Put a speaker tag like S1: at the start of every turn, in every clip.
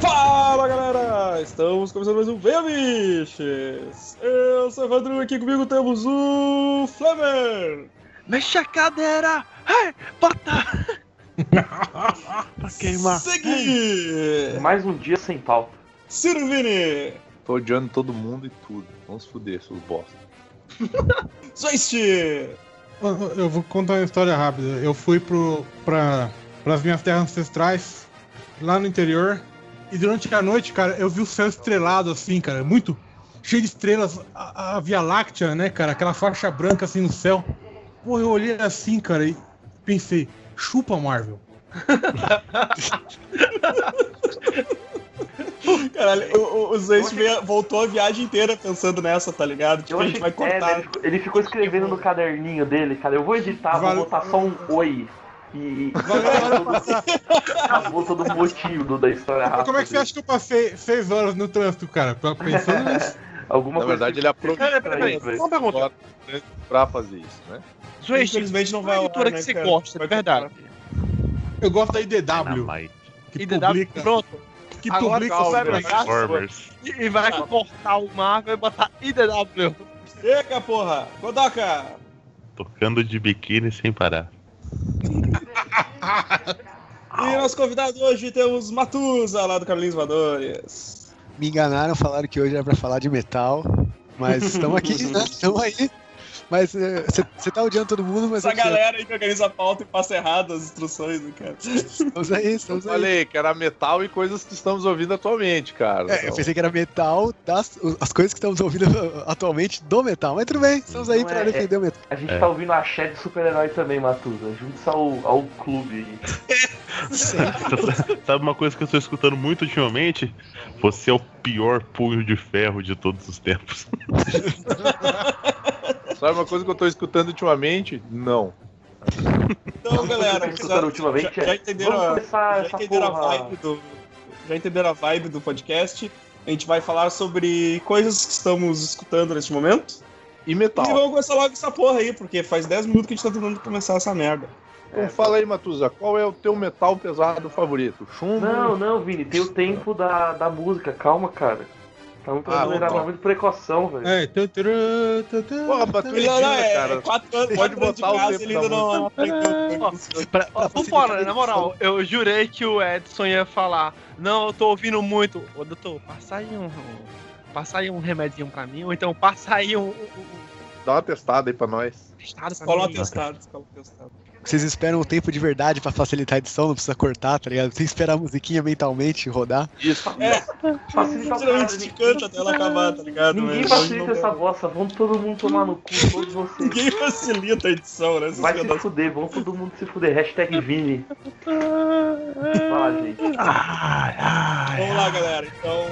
S1: Fala galera! Estamos começando mais um Venha Biches! Eu sou o Evandro e aqui comigo temos o Flamer!
S2: Mexe a cadeira! Hey, bota! pra queimar.
S1: Segui!
S3: Mais um dia sem pauta.
S1: Ciro Vini!
S4: Tô odiando todo mundo e tudo. Vamos fuder, seus bosta.
S1: Zoist!
S5: Eu- Eu vou contar uma história rápida. Eu fui pro, pra, pras minhas terras ancestrais, lá no interior, e durante a noite, cara, eu vi o céu estrelado assim, cara, muito cheio de estrelas, a, a Via Láctea, né, cara, aquela faixa branca assim no céu. Pô, eu olhei assim, cara, e pensei, chupa Marvel.
S1: Caralho, o, o, veio- voltou a viagem inteira pensando nessa, tá ligado? Tipo,
S3: Eu
S1: a gente vai
S3: é,
S1: cortar.
S3: ele, ficou, ele ficou escrevendo no caderninho dele, cara. Eu vou editar,
S5: Vale-
S3: vou botar só um oi. E. Acabou todo o motivo do- da história rápida.
S5: Como é que você acha que eu passei seis horas no trânsito, cara? Pensando nisso.
S3: Alguma
S4: Na verdade, ele aproveitou
S2: Peraí, peraí,
S3: Peraí,
S2: Só uma pergunta.
S4: pra fazer isso, né?
S2: Zwist,
S1: Infelizmente não vai
S2: é a
S1: ar,
S2: que
S1: né,
S2: você
S1: cara?
S2: gosta, de verdade.
S5: Eu gosto da IDW, que
S2: IDW,
S5: publica,
S2: pronto.
S5: que
S2: Agora
S5: publica os
S2: pegar e e vai cortar o Marvel e botar IDW.
S1: Chega, porra! Godoka!
S6: Tocando de biquíni sem parar.
S1: E nosso convidado hoje temos Matusa, lá do Carlinhos Vadores.
S7: Me enganaram, falaram que hoje era pra falar de metal, mas estamos aqui, né? Estamos aí. Mas você tá odiando todo mundo, mas
S1: Essa
S7: aqui, ó,
S1: galera aí que organiza a pauta e passa errado as instruções, né, cara?
S7: estamos aí,
S4: Eu
S7: estamos aí.
S4: falei que era metal e coisas que estamos ouvindo atualmente, cara.
S7: É, eu
S4: Então,
S7: pensei que era metal, das, as coisas que estamos ouvindo atualmente do metal, mas tudo bem, estamos aí
S3: Não
S7: pra
S3: é-
S7: defender o metal.
S3: A gente
S6: É.
S3: tá ouvindo axé de super-herói também, Matusa. Junte-se ao, ao clube aí.
S6: Sabe uma coisa que eu tô escutando muito ultimamente? Você é o pior punho de ferro de todos os tempos.
S4: Sabe uma coisa que eu tô escutando ultimamente? Não.
S1: Então, galera,
S3: Tá escutando ultimamente,
S1: já,
S3: é?
S1: já entenderam,
S3: Vamos
S1: a, já entenderam a vibe do. Já entenderam a vibe do podcast? A gente vai falar sobre coisas que estamos escutando neste momento.
S4: E
S1: E
S4: metal.
S1: vamos começar logo essa porra aí, porque faz 10 minutos que a gente tá tentando começar essa merda.
S4: Então fala aí, Matuza, qual é o teu metal pesado favorito? Chumbo?
S3: Não, não, Vini, tem o tempo da, da música. Calma, cara. Tá muito
S4: Ah,
S3: muito precaução, velho.
S5: É, tu, tu, tu, tu,
S4: Porra, mas tu
S1: Ele é,
S4: cara.
S1: é quatro anos,
S4: Pode botar o tempo
S1: ele
S4: da
S1: ainda não aprendeu.
S2: Fora, né? Na moral, eu jurei que o Edson ia falar. Não, eu tô ouvindo muito. Ô, doutor, passa aí um. Passa aí um remedinho pra mim, ou então passa aí um. um, um
S4: Dá uma testada aí pra nós.
S2: testado pra
S1: Escola
S2: mim.
S1: atestado, escola atestado.
S7: Vocês esperam o tempo de verdade pra facilitar a edição, não precisa cortar, tá ligado? Tem que esperar a musiquinha mentalmente rodar.
S4: Isso.
S1: É,
S3: Facilita
S1: geralmente a gente canta até ela acabar, tá ligado?
S3: Ninguém facilita
S1: não-
S3: essa bosta. Vamos todo mundo tomar no cu, todos vocês.
S1: Ninguém facilita a edição, né?
S3: Vai se
S1: da-
S3: fuder, vamos todo mundo se fuder. Hashtag Vini. Lá, gente.
S6: Ai, ai,
S1: Vamos lá, galera. Então.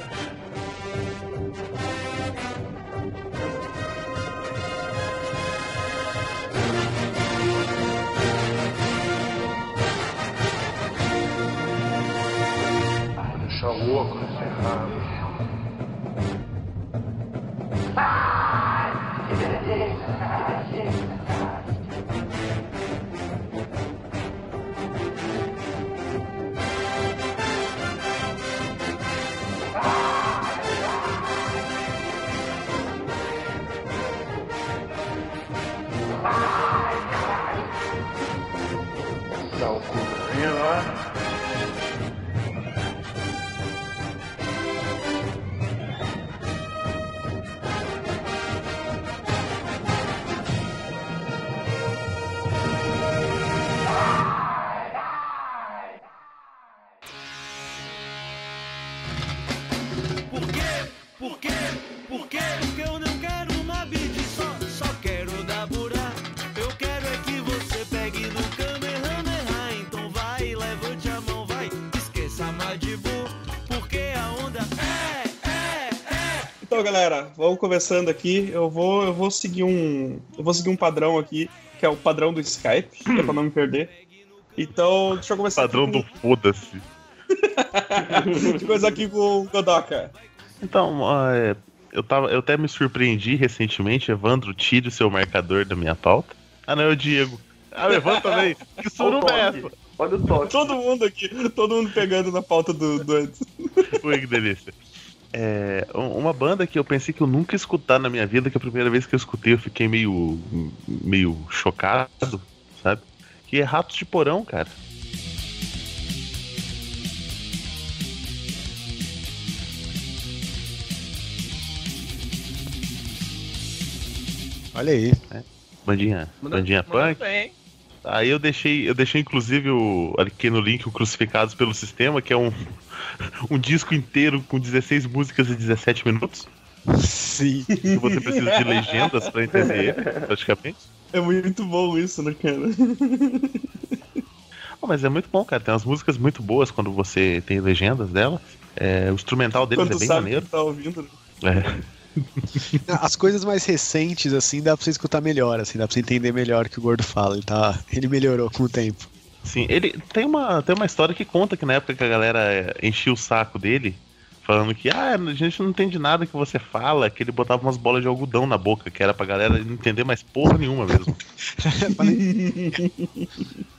S8: Nesse errado. Dá
S9: Então,
S1: galera, vamos começando aqui. Eu vou, eu vou seguir um, eu vou seguir um padrão aqui, que é o padrão do Skype, que é pra não me perder. Então, deixa eu começar
S6: Padrão
S1: aqui
S6: do foda-se.
S1: com, deixa eu começar aqui com o Godoka.
S6: Então, é, eu, tava, eu até me surpreendi recentemente, Evandro, tire o seu marcador da minha pauta. Ah, não, é o Diego. Ah, levanta também. Que suruba é essa?
S3: Olha o toque.
S1: Todo mundo aqui, todo mundo pegando na pauta do, do Edson.
S6: Ui, que delícia. É, um- uma banda que eu pensei que eu nunca ia escutar na minha vida, que a primeira vez que eu escutei eu fiquei meio, meio chocado, sabe? Que é Ratos de Porão, cara.
S7: Olha aí.
S6: Bandinha, bandinha punk.
S2: bem.
S6: Aí eu deixei, eu deixei inclusive o, aqui no link o Crucificados pelo Sistema, que é um, um disco inteiro com 16 músicas e 17 minutos.
S7: Sim.
S6: Que você precisa de legendas pra entender ele, praticamente.
S1: É muito bom isso, né, cara?
S6: Oh, mas é muito bom, cara. Tem umas músicas muito boas quando você tem legendas delas. É, o instrumental deles
S1: Quando
S6: é bem
S1: sabe
S6: maneiro.
S1: que tá ouvindo. né?
S6: É.
S7: As coisas mais recentes, assim, dá pra você escutar melhor, assim, dá pra você entender melhor o que o Gordo fala. Ele, tá, ele melhorou com o tempo.
S6: Sim, ele tem uma, tem uma história que conta que na época que a galera é, enchia o saco dele, falando que ah, a gente não entende nada que você fala, que ele botava umas bolas de algodão na boca, que era pra galera não entender mais porra nenhuma mesmo.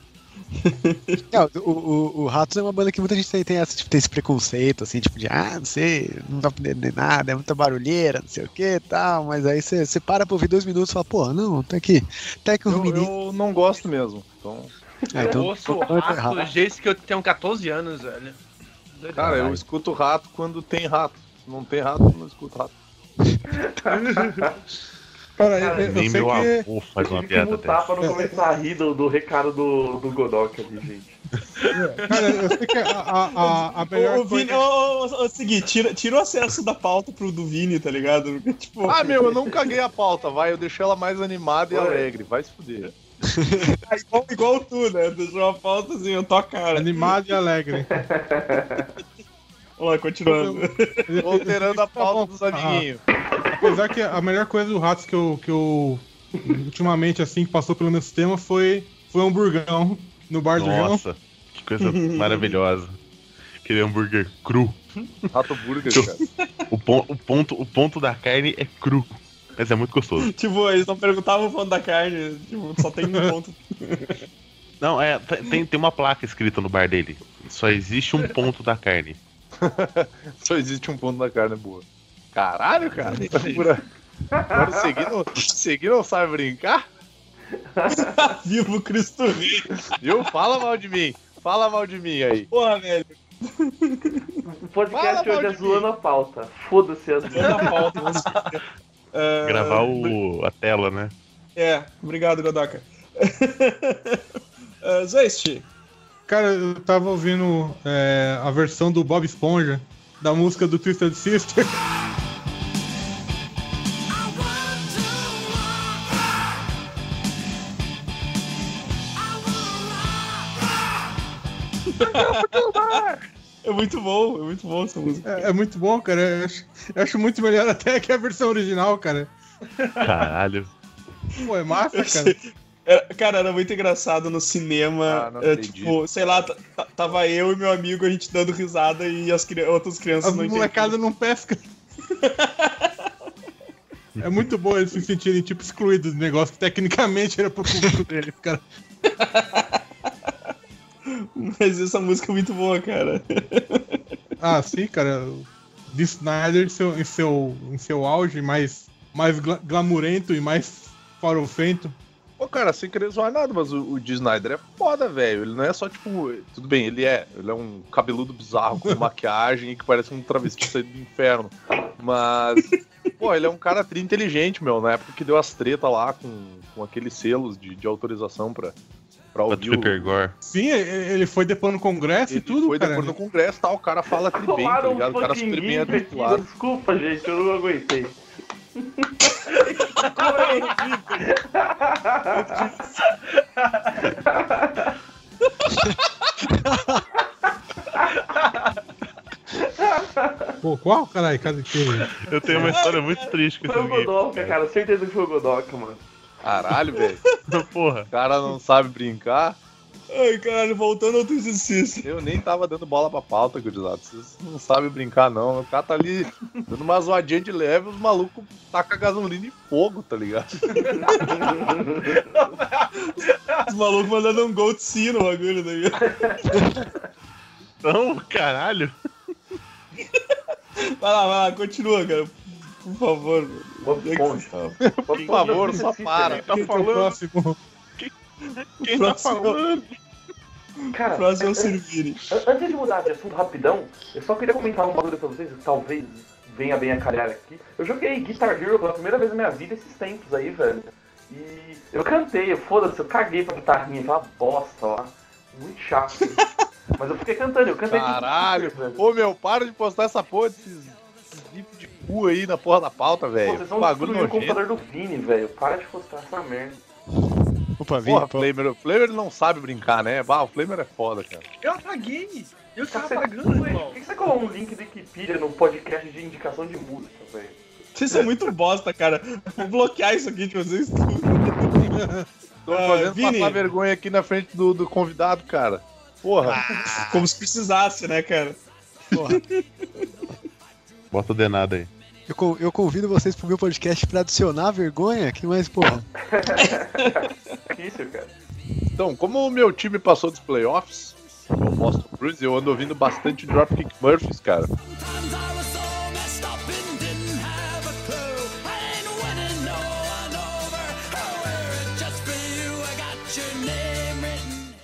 S7: Não, o, o, o Ratos é uma banda que muita gente tem, tem, essa, tipo, tem esse preconceito, assim, tipo, de ah, não sei, não vai aprender nada, é muita barulheira, não sei o que e tal, mas aí você você para pra ouvir dois minutos e fala, pô, não, tá aqui, tá aqui uns
S4: Eu,
S7: meninos.
S4: eu não gosto mesmo. Então,
S2: eu
S7: então,
S2: ouço
S7: eu tô errado.
S2: rato desde que eu tenho 14 anos, velho.
S4: Cara, eu escuto rato quando tem rato. Se não tem rato, eu não escuto rato.
S5: Cara, eu, eu
S6: Nem
S5: sei
S6: meu
S5: que.
S6: avô faz uma piada dessa.
S3: pra não começar a rir do, do recado do, do Godok ali, gente.
S5: Cara, eu sei que a, a, a, a melhor
S1: ô, Vini,
S5: coisa.
S1: ô, ô, seguinte, tira, tira o acesso da pauta pro do Vini, tá ligado? Tipo,
S4: Ah, meu, eu não caguei a pauta, vai. Eu deixei ela mais animada e
S3: Ué.
S4: alegre. Vai se fuder.
S1: é igual, igual tu, né? Deixou a pauta assim, eu tô a cara.
S5: Animado e alegre.
S1: Vamos lá, continuando.
S4: Alterando a
S5: Tá
S4: pauta dos amiguinhos.
S5: Apesar que a melhor coisa do Ratos que eu, que eu ultimamente, assim, que passou pelo meu sistema foi, foi um hamburgão no bar do João.
S6: Nossa, que coisa maravilhosa. Aquele hambúrguer cru.
S4: Rato Burger, cara.
S6: O, pon- o ponto, o ponto da carne é cru. Mas é muito gostoso.
S1: tipo, eles não perguntavam o ponto da carne, tipo, só tem um ponto.
S6: Não, é, tem, tem uma placa escrita no bar dele. Só existe um ponto da carne.
S4: Só existe um ponto da carne boa. Caralho, cara. Tá segura- Agora o Segui não, Segui não sabe brincar?
S1: Vivo Cristo Rei.
S4: Viu? Fala mal de mim. Fala mal de mim aí.
S1: Porra, velho.
S3: O podcast
S4: Fala
S3: hoje
S4: mal
S3: é
S4: de
S3: zoando a pauta. Foda-se as
S1: Toda a pauta. É,
S6: Gravar o, a tela, né?
S1: É, obrigado, Godoka. uh, Zeist,
S5: Cara, eu tava ouvindo é, a versão do Bob Esponja da música do Twisted Sister.
S1: é muito bom, é muito bom essa música.
S5: É, é muito bom, cara. Eu acho, eu acho muito melhor até que a versão original, cara.
S6: Caralho.
S5: Pô, é massa,
S1: Eu
S5: cara.
S1: sei. Era- cara, era muito engraçado no cinema.
S4: Ah, não
S1: é, tipo, sei lá, tava eu e meu amigo, a gente dando risada e as cri- outras crianças
S5: As
S1: não
S5: molecadas não pescam. É muito bom eles se sentirem, tipo, excluídos do negócio que tecnicamente era pro público deles, cara.
S1: entendiam. Mas essa música é muito boa, cara.
S5: Ah, sim, cara. O Dee Snyder em seu, em seu, em seu auge, mais, mais gla- glamurento e mais farofento.
S4: Pô, cara, sem querer zoar nada, mas o, o Snyder é foda, velho. Ele não é só, tipo. Tudo bem, ele é. Ele é um cabeludo bizarro com maquiagem e que parece um travesti saído do inferno. Mas. Pô, ele é um cara tri inteligente, meu. Na época que deu as tretas lá com, com aqueles selos de, de autorização pra, pra ouvir o.
S6: Tripper Gore.
S5: Sim, e- ele foi depois no Congresso e
S4: Ele
S5: tudo,
S4: foi
S5: cara.
S4: depois no congresso e tal, o cara fala tri bem, tá
S3: um
S4: ligado? O cara super bem articulado.
S3: Desculpa, gente, eu não aguentei.
S5: Pô, qual, caralho? Cadê que...
S6: Eu tenho uma história muito triste com
S3: Foi o
S6: esse game.
S3: Godoka, cara. Certeza que foi o Godoka, mano.
S4: Caralho, velho.
S6: Porra.
S4: O cara não sabe brincar.
S1: Ai, caralho, voltando ao Twisted Sister.
S4: Eu nem tava dando bola pra pauta, gurizada. Vocês não sabem brincar, não. O cara tá ali dando uma zoadinha de leve, os malucos tacam gasolina e fogo, tá ligado?
S1: Os malucos mandando um Gold Sea no bagulho daí.
S6: Não, caralho.
S1: Vai lá, vai lá, continua, cara. Por favor. Tá-
S4: Por favor, só para.
S6: Tá
S5: o
S6: falando? Quem tá falando?
S3: Cara,
S1: O próximo é o Servini.
S3: an- antes de mudar de assunto rapidão, eu só queria comentar um bagulho pra vocês, que talvez venha bem a calhar aqui. Eu joguei Guitar Hero pela primeira vez na minha vida esses tempos aí, velho. E eu cantei, eu- foda-se, eu caguei pra guitarrinha, aquela bosta lá. Muito chato. Mas eu fiquei cantando, eu cantei.
S4: Caralho.
S3: velho.
S4: Ô, meu, para de postar essa porra desses, gifs de cu aí na porra da pauta, velho.
S3: vocês vão
S4: Bagulho
S3: destruir o computador do Vini, velho. Para de postar essa merda.
S7: Opa, Vini,
S4: Porra. Flamer, o Flamer não sabe brincar, né? Bah, o Flamer é foda, cara.
S2: Eu apaguei! Eu tava
S3: Você-
S2: apagando,
S3: Por
S2: irmão.
S3: que você colou um link do Wikipedia no podcast de indicação de música, velho?
S1: Vocês são muito bosta, cara. Vou bloquear isso aqui de vocês tudo.
S4: Tô
S1: Ah,
S4: fazendo
S1: Vini.
S4: passar vergonha aqui na frente do, do convidado, cara. Porra.
S1: Como se precisasse, né, cara?
S7: Porra.
S6: Bota o denado aí.
S7: Eu, eu convido vocês pro meu podcast pra adicionar a vergonha. Que mais, porra?
S3: Que isso, cara?
S4: Então, como o meu time passou dos playoffs, o Boston Bruins, eu ando ouvindo bastante Dropkick Murphys, cara.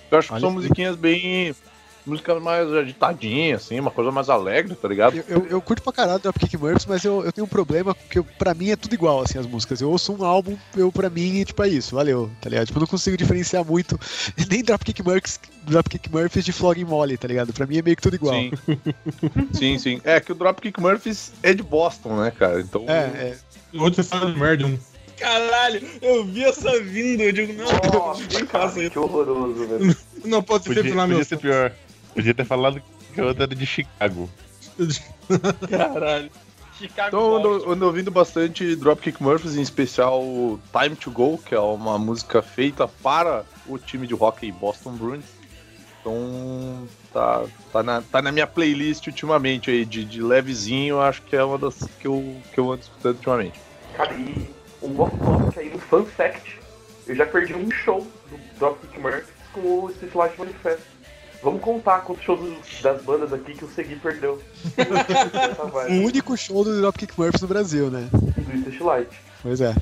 S4: Eu acho que
S7: Olha
S4: são musiquinhas bem. Músicas mais agitadinhas, assim, uma coisa mais alegre, tá ligado?
S7: Eu, eu, eu curto pra caralho Dropkick Murphys, mas eu, eu tenho um problema porque eu, pra mim é tudo igual, assim, as músicas. Eu ouço um álbum, eu pra mim, tipo, é isso, valeu, tá ligado? Tipo, eu não consigo diferenciar muito nem Dropkick Murphys, Dropkick Murphys de Flogging Molly, tá ligado? Pra mim é meio que tudo igual.
S4: Sim. sim, sim. É que o Dropkick Murphys é de Boston, né, cara? Então.
S7: É, é.
S5: Outro você fala de merda, um.
S1: Caralho, eu vi essa vinda, eu digo, não,
S3: Nossa, cara,
S1: faça isso.
S3: que horroroso, velho.
S5: Não pode ser lá, meu.
S6: podia ser pior. Podia ter falado que a outra era de Chicago.
S1: Caralho.
S2: Chicago
S4: Então eu ando, ando ouvindo bastante Dropkick Murphys, em especial Time to Go, que é uma música feita para o time de hockey Boston Bruins. Então tá, tá, na, tá na minha playlist ultimamente aí, de, de levezinho, acho que é uma das que eu, que eu ando escutando ultimamente.
S3: Cara, e um off-topic aí, um fun fact. Eu já perdi um show do Dropkick Murphys com o Street Light Manifesto. Vamos contar quantos shows das bandas aqui que o Segui perdeu.
S7: O único show do Dropkick Murphys no Brasil, né?
S3: do Street Light.
S7: Pois é.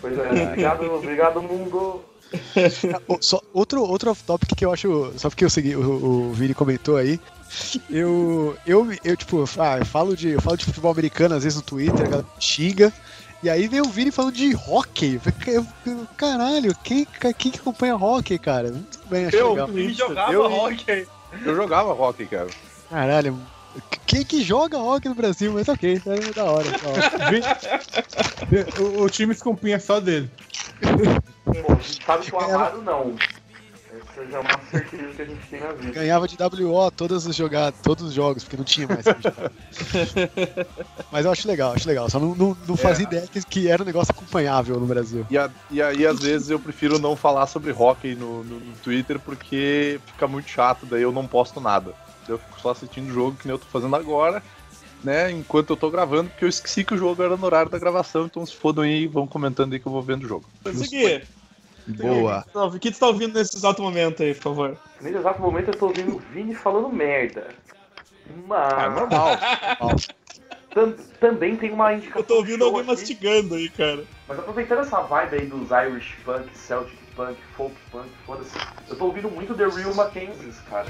S3: Pois é, obrigado, obrigado mundo.
S7: Só, outro, outro off-topic que eu acho. Só porque eu segui, o, o Vini comentou aí. Eu, eu, eu tipo, ah, eu falo, de, eu falo de futebol americano às vezes no Twitter, a galera xinga. E aí vem o Vini falando de hockey. Eu- eu- Caralho, quem, quem que acompanha hockey, cara? Muito bem, acho
S4: Eu.
S7: legal.
S2: Jogava
S4: Eu-
S2: hockey.
S4: Eu jogava hockey, cara.
S7: Caralho. Quem que joga hockey no Brasil? Mas ok, é da hora. Da hora.
S5: O, o time se compõe só dele.
S3: Pô, a gente sabe que o Amaro não. Essa já é uma certeza que a gente tem na vida.
S7: Ganhava de WO todos os jogados, todos os jogos, porque não tinha mais. Mas eu acho legal, acho legal. Só não, não, não fazia ideia que, que era um negócio acompanhável no Brasil.
S4: E, a- e aí, às vezes, eu prefiro não falar sobre hockey no, no- no Twitter porque fica muito chato, daí eu não posto nada. Eu fico só assistindo o jogo que nem eu tô fazendo agora, né? Enquanto eu tô gravando, porque eu esqueci que o jogo era no horário da gravação, então se fodam aí, vão comentando aí que eu vou vendo o jogo.
S1: Segui.
S7: Boa.
S1: O que tu tá ouvindo nesse exato momento aí, por favor?
S3: Nesse exato momento eu tô ouvindo o Vini falando merda. Mas.
S4: Ah, normal.
S3: tam- também tem uma indicação.
S1: Eu tô ouvindo alguém
S3: aqui.
S1: mastigando aí, cara.
S3: Mas aproveitando essa vibe aí dos Irish Punk, Celtic Punk, Folk Punk, foda-se. Eu tô ouvindo muito The Real Mackenzies, cara.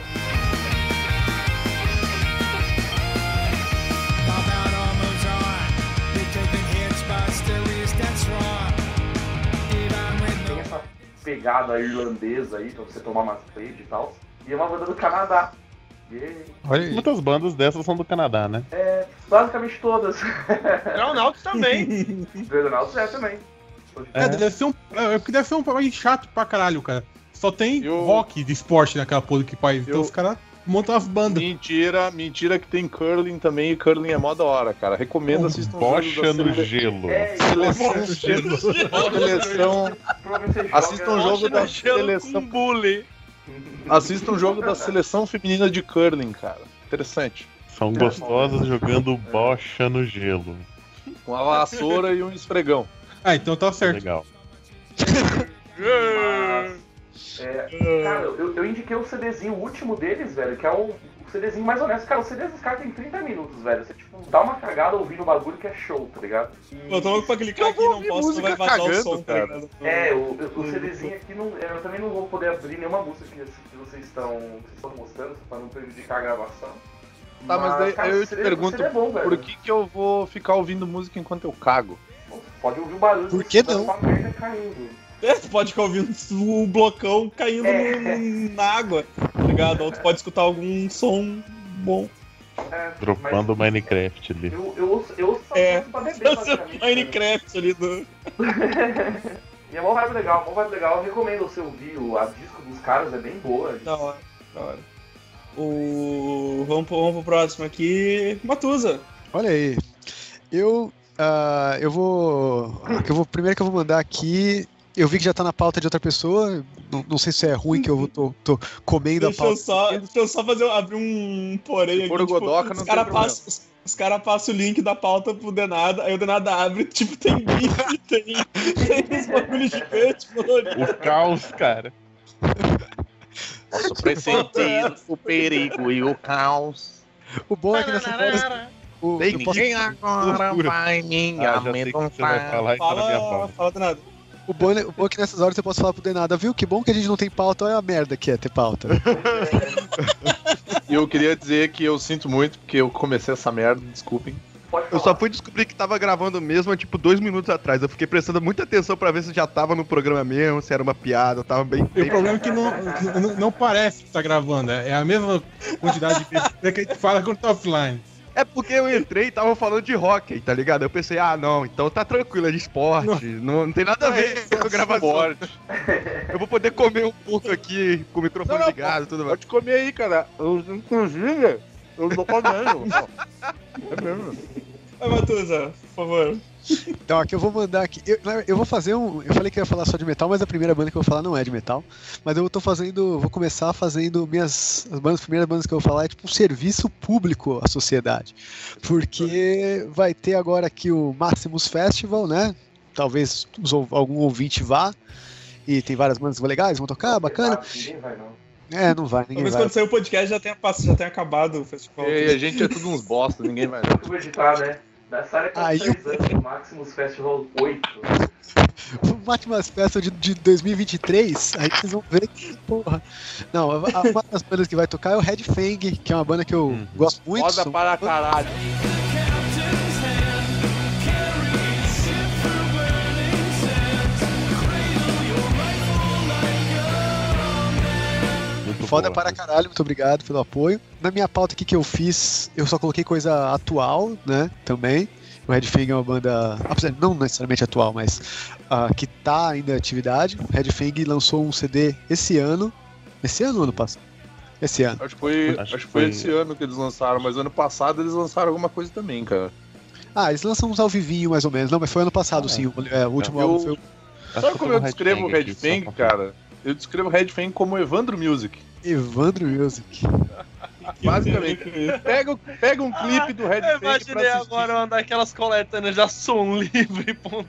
S3: Pegada irlandesa aí pra você tomar umas e tal. E é uma banda do Canadá. E.
S6: Muitas bandas dessas são do Canadá, né?
S3: é basicamente todas.
S2: Aeronautas também.
S3: Dreadnoughts é também.
S5: É, deve ser um. É, porque deve ser um país chato pra caralho, cara. Só tem
S4: Eu-
S5: rock de esporte naquela porra que país. Então
S4: Eu-
S5: os caras montam as bandas.
S4: Mentira, mentira que tem curling também, e curling é mó da hora, cara. Recomendo assistir um
S6: Bocha
S4: jogo da
S6: no
S4: sele-
S6: gelo.
S3: É,
S4: seleção. seleção.
S3: provavelmente você joga-
S4: Assista um jogo da
S2: Gelo
S4: seleção.
S2: bully.
S4: Assista um jogo da seleção feminina de curling, cara. Interessante.
S6: São gostosas jogando bocha no gelo.
S4: Uma vassoura e um esfregão.
S5: Ah, então tá certo.
S6: Legal.
S3: É, cara, eu, eu indiquei o CDzinho o último deles, velho, que é o, o CDzinho mais honesto. Cara, o CD dos caras tem 30 minutos, velho. Você, tipo, dá uma cagada ouvindo o bagulho que é show, tá ligado? E-
S1: Eu tô louco pra clicar
S4: Eu
S1: aqui não posso, não vai vazar o
S4: cagando,
S1: som, tá
S4: cara.
S3: É, o, o CDzinho aqui, não, eu também não vou poder abrir nenhuma música que, que vocês estão vocês estão mostrando, pra não prejudicar a gravação.
S4: Tá, mas daí
S3: cara,
S4: eu
S3: o
S4: te
S3: CD
S4: pergunto,
S3: o é bom, velho.
S4: Por que, que eu vou ficar ouvindo música enquanto eu cago?
S3: Pode ouvir o barulho
S7: Por que não?
S3: merda caindo.
S1: É, tu pode ficar ouvindo o blocão caindo
S3: É.
S1: no- na água, tá ligado? Ou tu pode escutar algum som bom.
S3: É,
S6: Dropando o Minecraft ali.
S3: Eu, eu ouço, eu ouço
S1: É,
S3: pra beber, basicamente.
S1: Minecraft ali do.
S3: E é mó vibe legal, mó vibe legal. Eu recomendo você ouvir o, a disco dos caras, é bem boa.
S1: Da hora, da hora. O... Vamos, pro, vamos pro próximo aqui. Matusa.
S7: Olha aí. Eu. ah, eu vou. a que eu vou. Primeiro que eu vou mandar aqui. Eu vi que já tá na pauta de outra pessoa. Não, não sei se é ruim que eu vou- tô, tô comendo a
S1: Deixa eu,
S7: pauta.
S1: só, deixa eu só fazer, abrir um porém aqui. tipo,
S4: Godoka, não
S1: os caras passam os, os cara passam o link da pauta pro Denada, aí o Denada abre, tipo, tem GIF, tem, tem uns bagulho gigante, colorido.
S6: O caos, cara.
S4: Posso pressentir o perigo e o caos.
S7: O bom é que nessa hora. O, eu posso-
S4: ninguém agora
S6: loucura.
S4: vai me
S6: Ah, minha
S1: Fala,
S6: pauta.
S1: fala Denada.
S7: O bom é- o bom é que nessas horas você pode falar pro Denada, viu? Que bom que a gente não tem pauta, olha a merda que é ter pauta.
S4: E eu queria dizer que eu sinto muito porque eu comecei essa merda, desculpem.
S10: Eu só fui descobrir que tava gravando mesmo, tipo, dois minutos atrás. Eu fiquei prestando muita atenção pra ver se já tava no programa mesmo, se era uma piada, eu tava bem.
S5: E o problema é que não, não, não parece que tá gravando. É a mesma quantidade de que a gente fala quando tá offline.
S10: É porque eu entrei e tava falando de hockey, tá ligado? Eu pensei, ah, não, então tá tranquilo, é de esporte, não, não tem nada a ver com a gravação.
S4: Esporte.
S10: Eu vou poder comer um pouco aqui com o microfone
S4: Não, não,
S10: ligado e tudo mais.
S4: Pode comer aí, cara. Eu, inclusive, eu tô comendo. É mesmo.
S1: Vai, Matusa, por favor.
S7: Então, aqui eu vou mandar aqui. Eu, eu vou fazer um. Eu falei que eu ia falar só de metal, mas a primeira banda que eu vou falar não é de metal. Mas eu tô fazendo. Vou começar fazendo minhas. As bandas, primeiras bandas que eu vou falar é tipo um serviço público à sociedade. Porque vai ter agora aqui o Maximus Festival, né? Talvez algum ouvinte vá. E tem várias bandas legais, vão tocar, bacana.
S3: Ninguém vai, não.
S7: É, não vai, ninguém
S1: Talvez
S7: vai.
S1: quando sair o podcast já tenha, já tenha acabado o festival.
S4: E a gente é tudo uns bosta, ninguém vai.
S3: Tu editar, né? Dessa área com
S7: Aí
S3: 3 anos, o Maximus Festival 8.
S7: O Maximus Festival de, de 2023, aí vocês vão ver que, porra. Não, a- a- uma das bandas que vai tocar é o Red Fang, que é uma banda que eu
S6: Uhum.
S7: gosto muito.
S4: Foda
S7: são-
S4: para caralho.
S7: Foda
S6: boa.
S7: para caralho, muito obrigado pelo apoio. Na minha pauta aqui que eu fiz, eu só coloquei coisa atual, né? Também. O Red Fang é uma banda, apesar não necessariamente atual, mas ah, que tá ainda em atividade. O Red Fang lançou um CD esse ano. Esse ano ou ano passado? Esse ano.
S4: Acho que foi,
S6: Acho
S4: acho
S6: que
S4: foi esse ano que eles lançaram, mas ano passado eles lançaram alguma coisa também, cara.
S7: Ah, eles lançam uns ao vivinho, mais ou menos. Não, mas foi ano passado,
S6: Ah,
S7: sim. O, é, o último
S4: eu-
S7: álbum foi
S4: Sabe como eu descrevo o Red Fang, cara? Eu descrevo o Red Fang como Evandro Music.
S7: Evandro Music.
S4: Basicamente. Pega, pega um clipe do Red
S2: Eu imaginei agora uma daquelas coletâneas já som livre, ponto.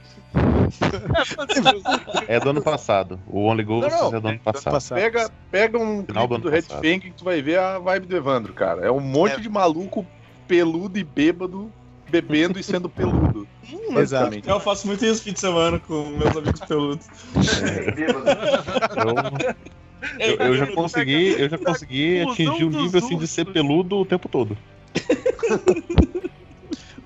S6: É do ano passado. O Only Ghosts
S4: Não, não.
S6: é do ano passado.
S4: Pega, pega um
S6: Final do
S4: clipe
S6: ano
S4: do Red. Fang que tu vai ver a vibe do Evandro, cara. É um monte de maluco peludo e bêbado bebendo e sendo peludo. basicamente.
S1: Eu faço muito isso fim de semana com meus amigos peludos.
S6: Eu, eu, eu já consegui, eu já consegui atingir um
S2: dos
S6: nível assim de ser peludo o tempo todo.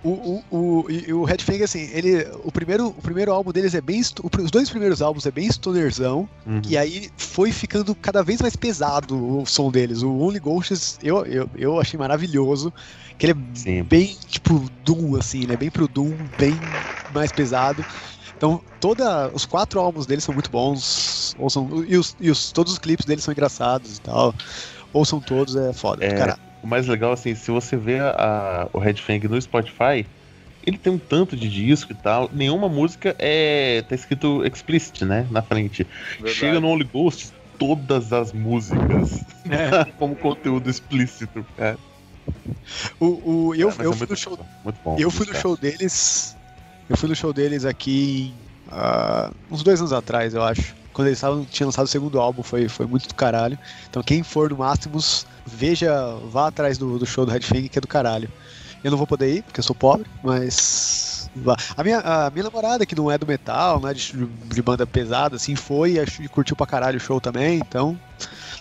S7: O, o, o, e o Red Fang, assim, ele. O primeiro, o primeiro álbum deles é bem. Os dois primeiros álbuns é bem stonerzão.
S6: Uhum.
S7: E aí foi ficando cada vez mais pesado o som deles. O Only Ghosts eu, eu, eu achei maravilhoso. Que ele é
S6: Sim.
S7: bem tipo Doom, assim, ele é bem pro Doom, bem mais pesado. Então, toda, os quatro álbuns deles são muito bons. Ouçam, e os, e os, todos os clipes deles são engraçados e tal. Ouçam todos, é foda.
S6: É. O mais legal, assim, se você vê a- o Red Fang no Spotify, ele tem um tanto de disco e tal. Nenhuma música é. tá escrito explicit, né? Na frente.
S4: Verdade.
S6: Chega no Only Ghost, todas as músicas
S7: É.
S6: como conteúdo explícito, cara.
S7: O, o, eu,
S6: é
S7: eu fui
S6: muito
S7: no show
S6: bom, Muito bom.
S7: Eu fui no show deles. Eu fui no show deles aqui ah, uns dois anos atrás, eu acho. Quando eles tinham lançado o segundo álbum, foi, foi muito do caralho. Então quem for no Máximos, veja, vá atrás do, do show do Red Fang, que é do caralho. Eu não vou poder ir, porque eu sou pobre, mas. A minha, a minha namorada, que não é do metal, não é de, de banda pesada, assim, foi e curtiu pra caralho o show também, então.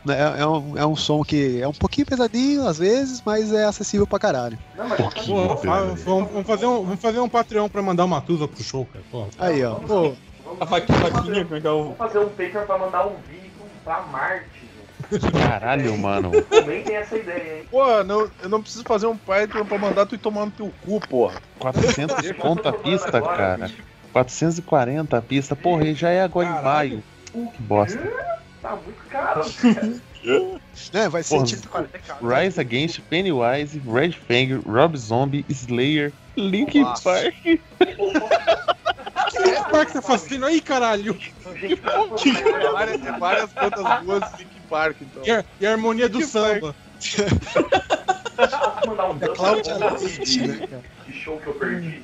S7: Né, É, é um, é um som que é um pouquinho pesadinho às vezes, mas é acessível pra caralho.
S3: Não, mas
S6: Pouquinho.
S5: Pô, fa- vamos, vamos fazer um, vamos fazer um Patreon pra mandar uma Tusa pro show, cara. Pô.
S7: Aí, ó. Pô,
S1: A faquinha, faquinha, como é que é o.
S3: Vamos fazer um paper pra mandar um vídeo pra Marte.
S6: Caralho, mano.
S3: Comentem essa ideia, hein?
S4: Pô, não, eu não preciso fazer um Patreon pra mandar tu ir tomar no teu cu, porra.
S6: 400 conto a pista, cara. 440 a pista. Porra, e já é agora em maio. Que bosta.
S3: Tá muito caro.
S7: né, vai ser
S6: Porra,
S7: tipo.
S6: Rise Against, Pennywise, Red Fang, Rob Zombie, Slayer, Linkin
S4: Nossa.
S6: Park.
S5: Que parque tá fazendo aí, caralho?
S3: Gente,
S4: É várias, é várias bandas boas de Linkin Park, então.
S5: E a, e a harmonia do samba.
S3: Dump
S7: Cláudia Leite, né, cara?
S3: de show que eu perdi?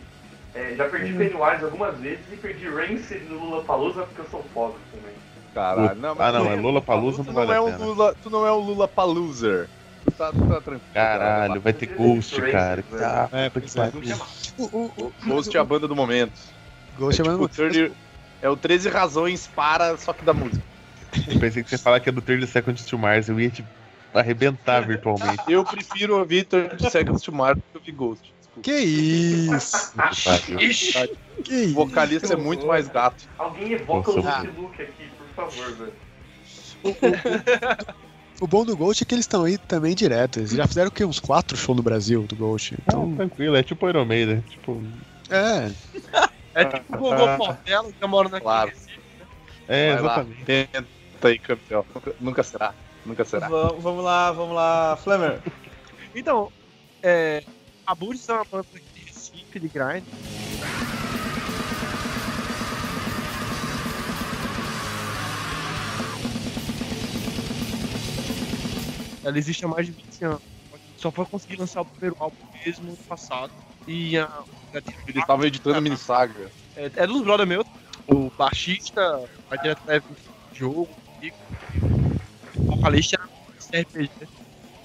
S3: É, já perdi Pennywise algumas vezes e perdi Rancid no Lula Palusa porque eu sou pobre também.
S4: Caralho, não, mas
S6: Ah, não, é Lula Palusa,
S4: tu
S6: não vale
S4: é
S6: a
S4: um
S6: pena.
S4: Lula, tu não é um Lula Paluser. Tu tá, tu tá tranquilo.
S6: Caralho, vai ter Ghost, cara. Ah,
S7: É,
S6: puta que
S7: pois é. O, o, o
S4: Ghost é a banda do momento.
S7: Ghost
S4: é,
S7: é
S4: tipo,
S7: mais-
S4: 30 é o 13 razões para, só que da música.
S6: Eu pensei que você ia falar que é do 30 Seconds to Mars. Eu ia te arrebentar virtualmente.
S4: Eu prefiro ouvir 30 Seconds to Mars do que ouvir Ghost.
S7: Que isso?
S6: Que pariu.
S7: Que
S4: O
S7: isso?
S4: vocalista é muito mais gato.
S3: Alguém evoca
S6: Nossa,
S3: o Luke aqui, favor, velho.
S7: O bom do Ghost é que eles estão aí também direto. Eles já fizeram o quê? Uns quatro shows no Brasil do Ghost.
S6: Então,
S7: Então,
S6: tranquilo, é tipo Iron Maiden. Tipo,
S7: é.
S2: É tipo o Gogol Portela, que mora naquele
S4: Claro.
S6: É,
S4: Vai lá,
S6: exatamente.
S4: tenta aí, campeão. Nunca, nunca será. Nunca será.
S1: Vamos, vamos lá, vamos lá, Flamer.
S2: Então, é, a Bulls é uma banda de Recife, de grind. Ela existe há mais de 20 anos. Só foi conseguir lançar o primeiro álbum mesmo no passado. E a, a
S4: Eles estavam editando mini saga.
S2: é, é dos brother meu, o baixista, a diretora de jogo, o vocalista era RPG.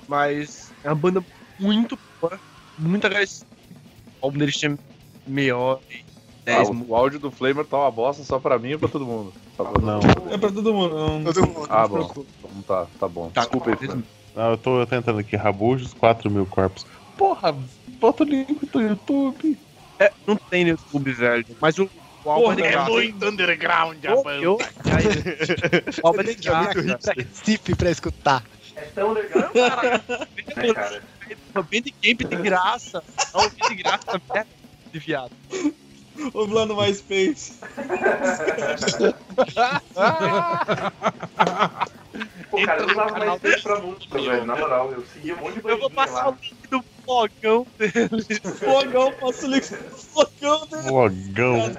S2: Mas é uma banda muito boa, muito agressiva. O álbum deles tinha meia hora e
S4: Ah,
S2: 10
S4: o, áudio do Flamer tá uma bosta só pra mim ou pra todo mundo? Tá.
S6: Não,
S1: É pra todo mundo. Não,
S7: Todo mundo.
S4: Ah, bom. Então tá, tá bom.
S2: Tá,
S4: Desculpa aí,
S2: tá.
S4: Flamer.
S6: Não eu tô tentando aqui. Rabujos, 4 mil corpos. Porra, bota o link do YouTube.
S2: É, não tem no YouTube, velho. Mas o, o álbum é de graça.
S4: underground
S2: eu- O álbum é de
S7: É muito
S2: graça.
S7: hip Recife pra escutar.
S3: É tão legal,
S2: Cara,
S3: né, cara?
S2: bem de camp de graça. Não, bem de graça, é de viado.
S1: Vamos lá no MySpace.
S3: Pô, cara, eu usava
S2: canal
S3: mais tempo pra música, velho. Na moral, eu seguia um monte de
S2: Eu vou passar
S3: lá.
S2: o link do blogão dele.
S1: Fogão, posso ligar fogão dele.
S6: Logão.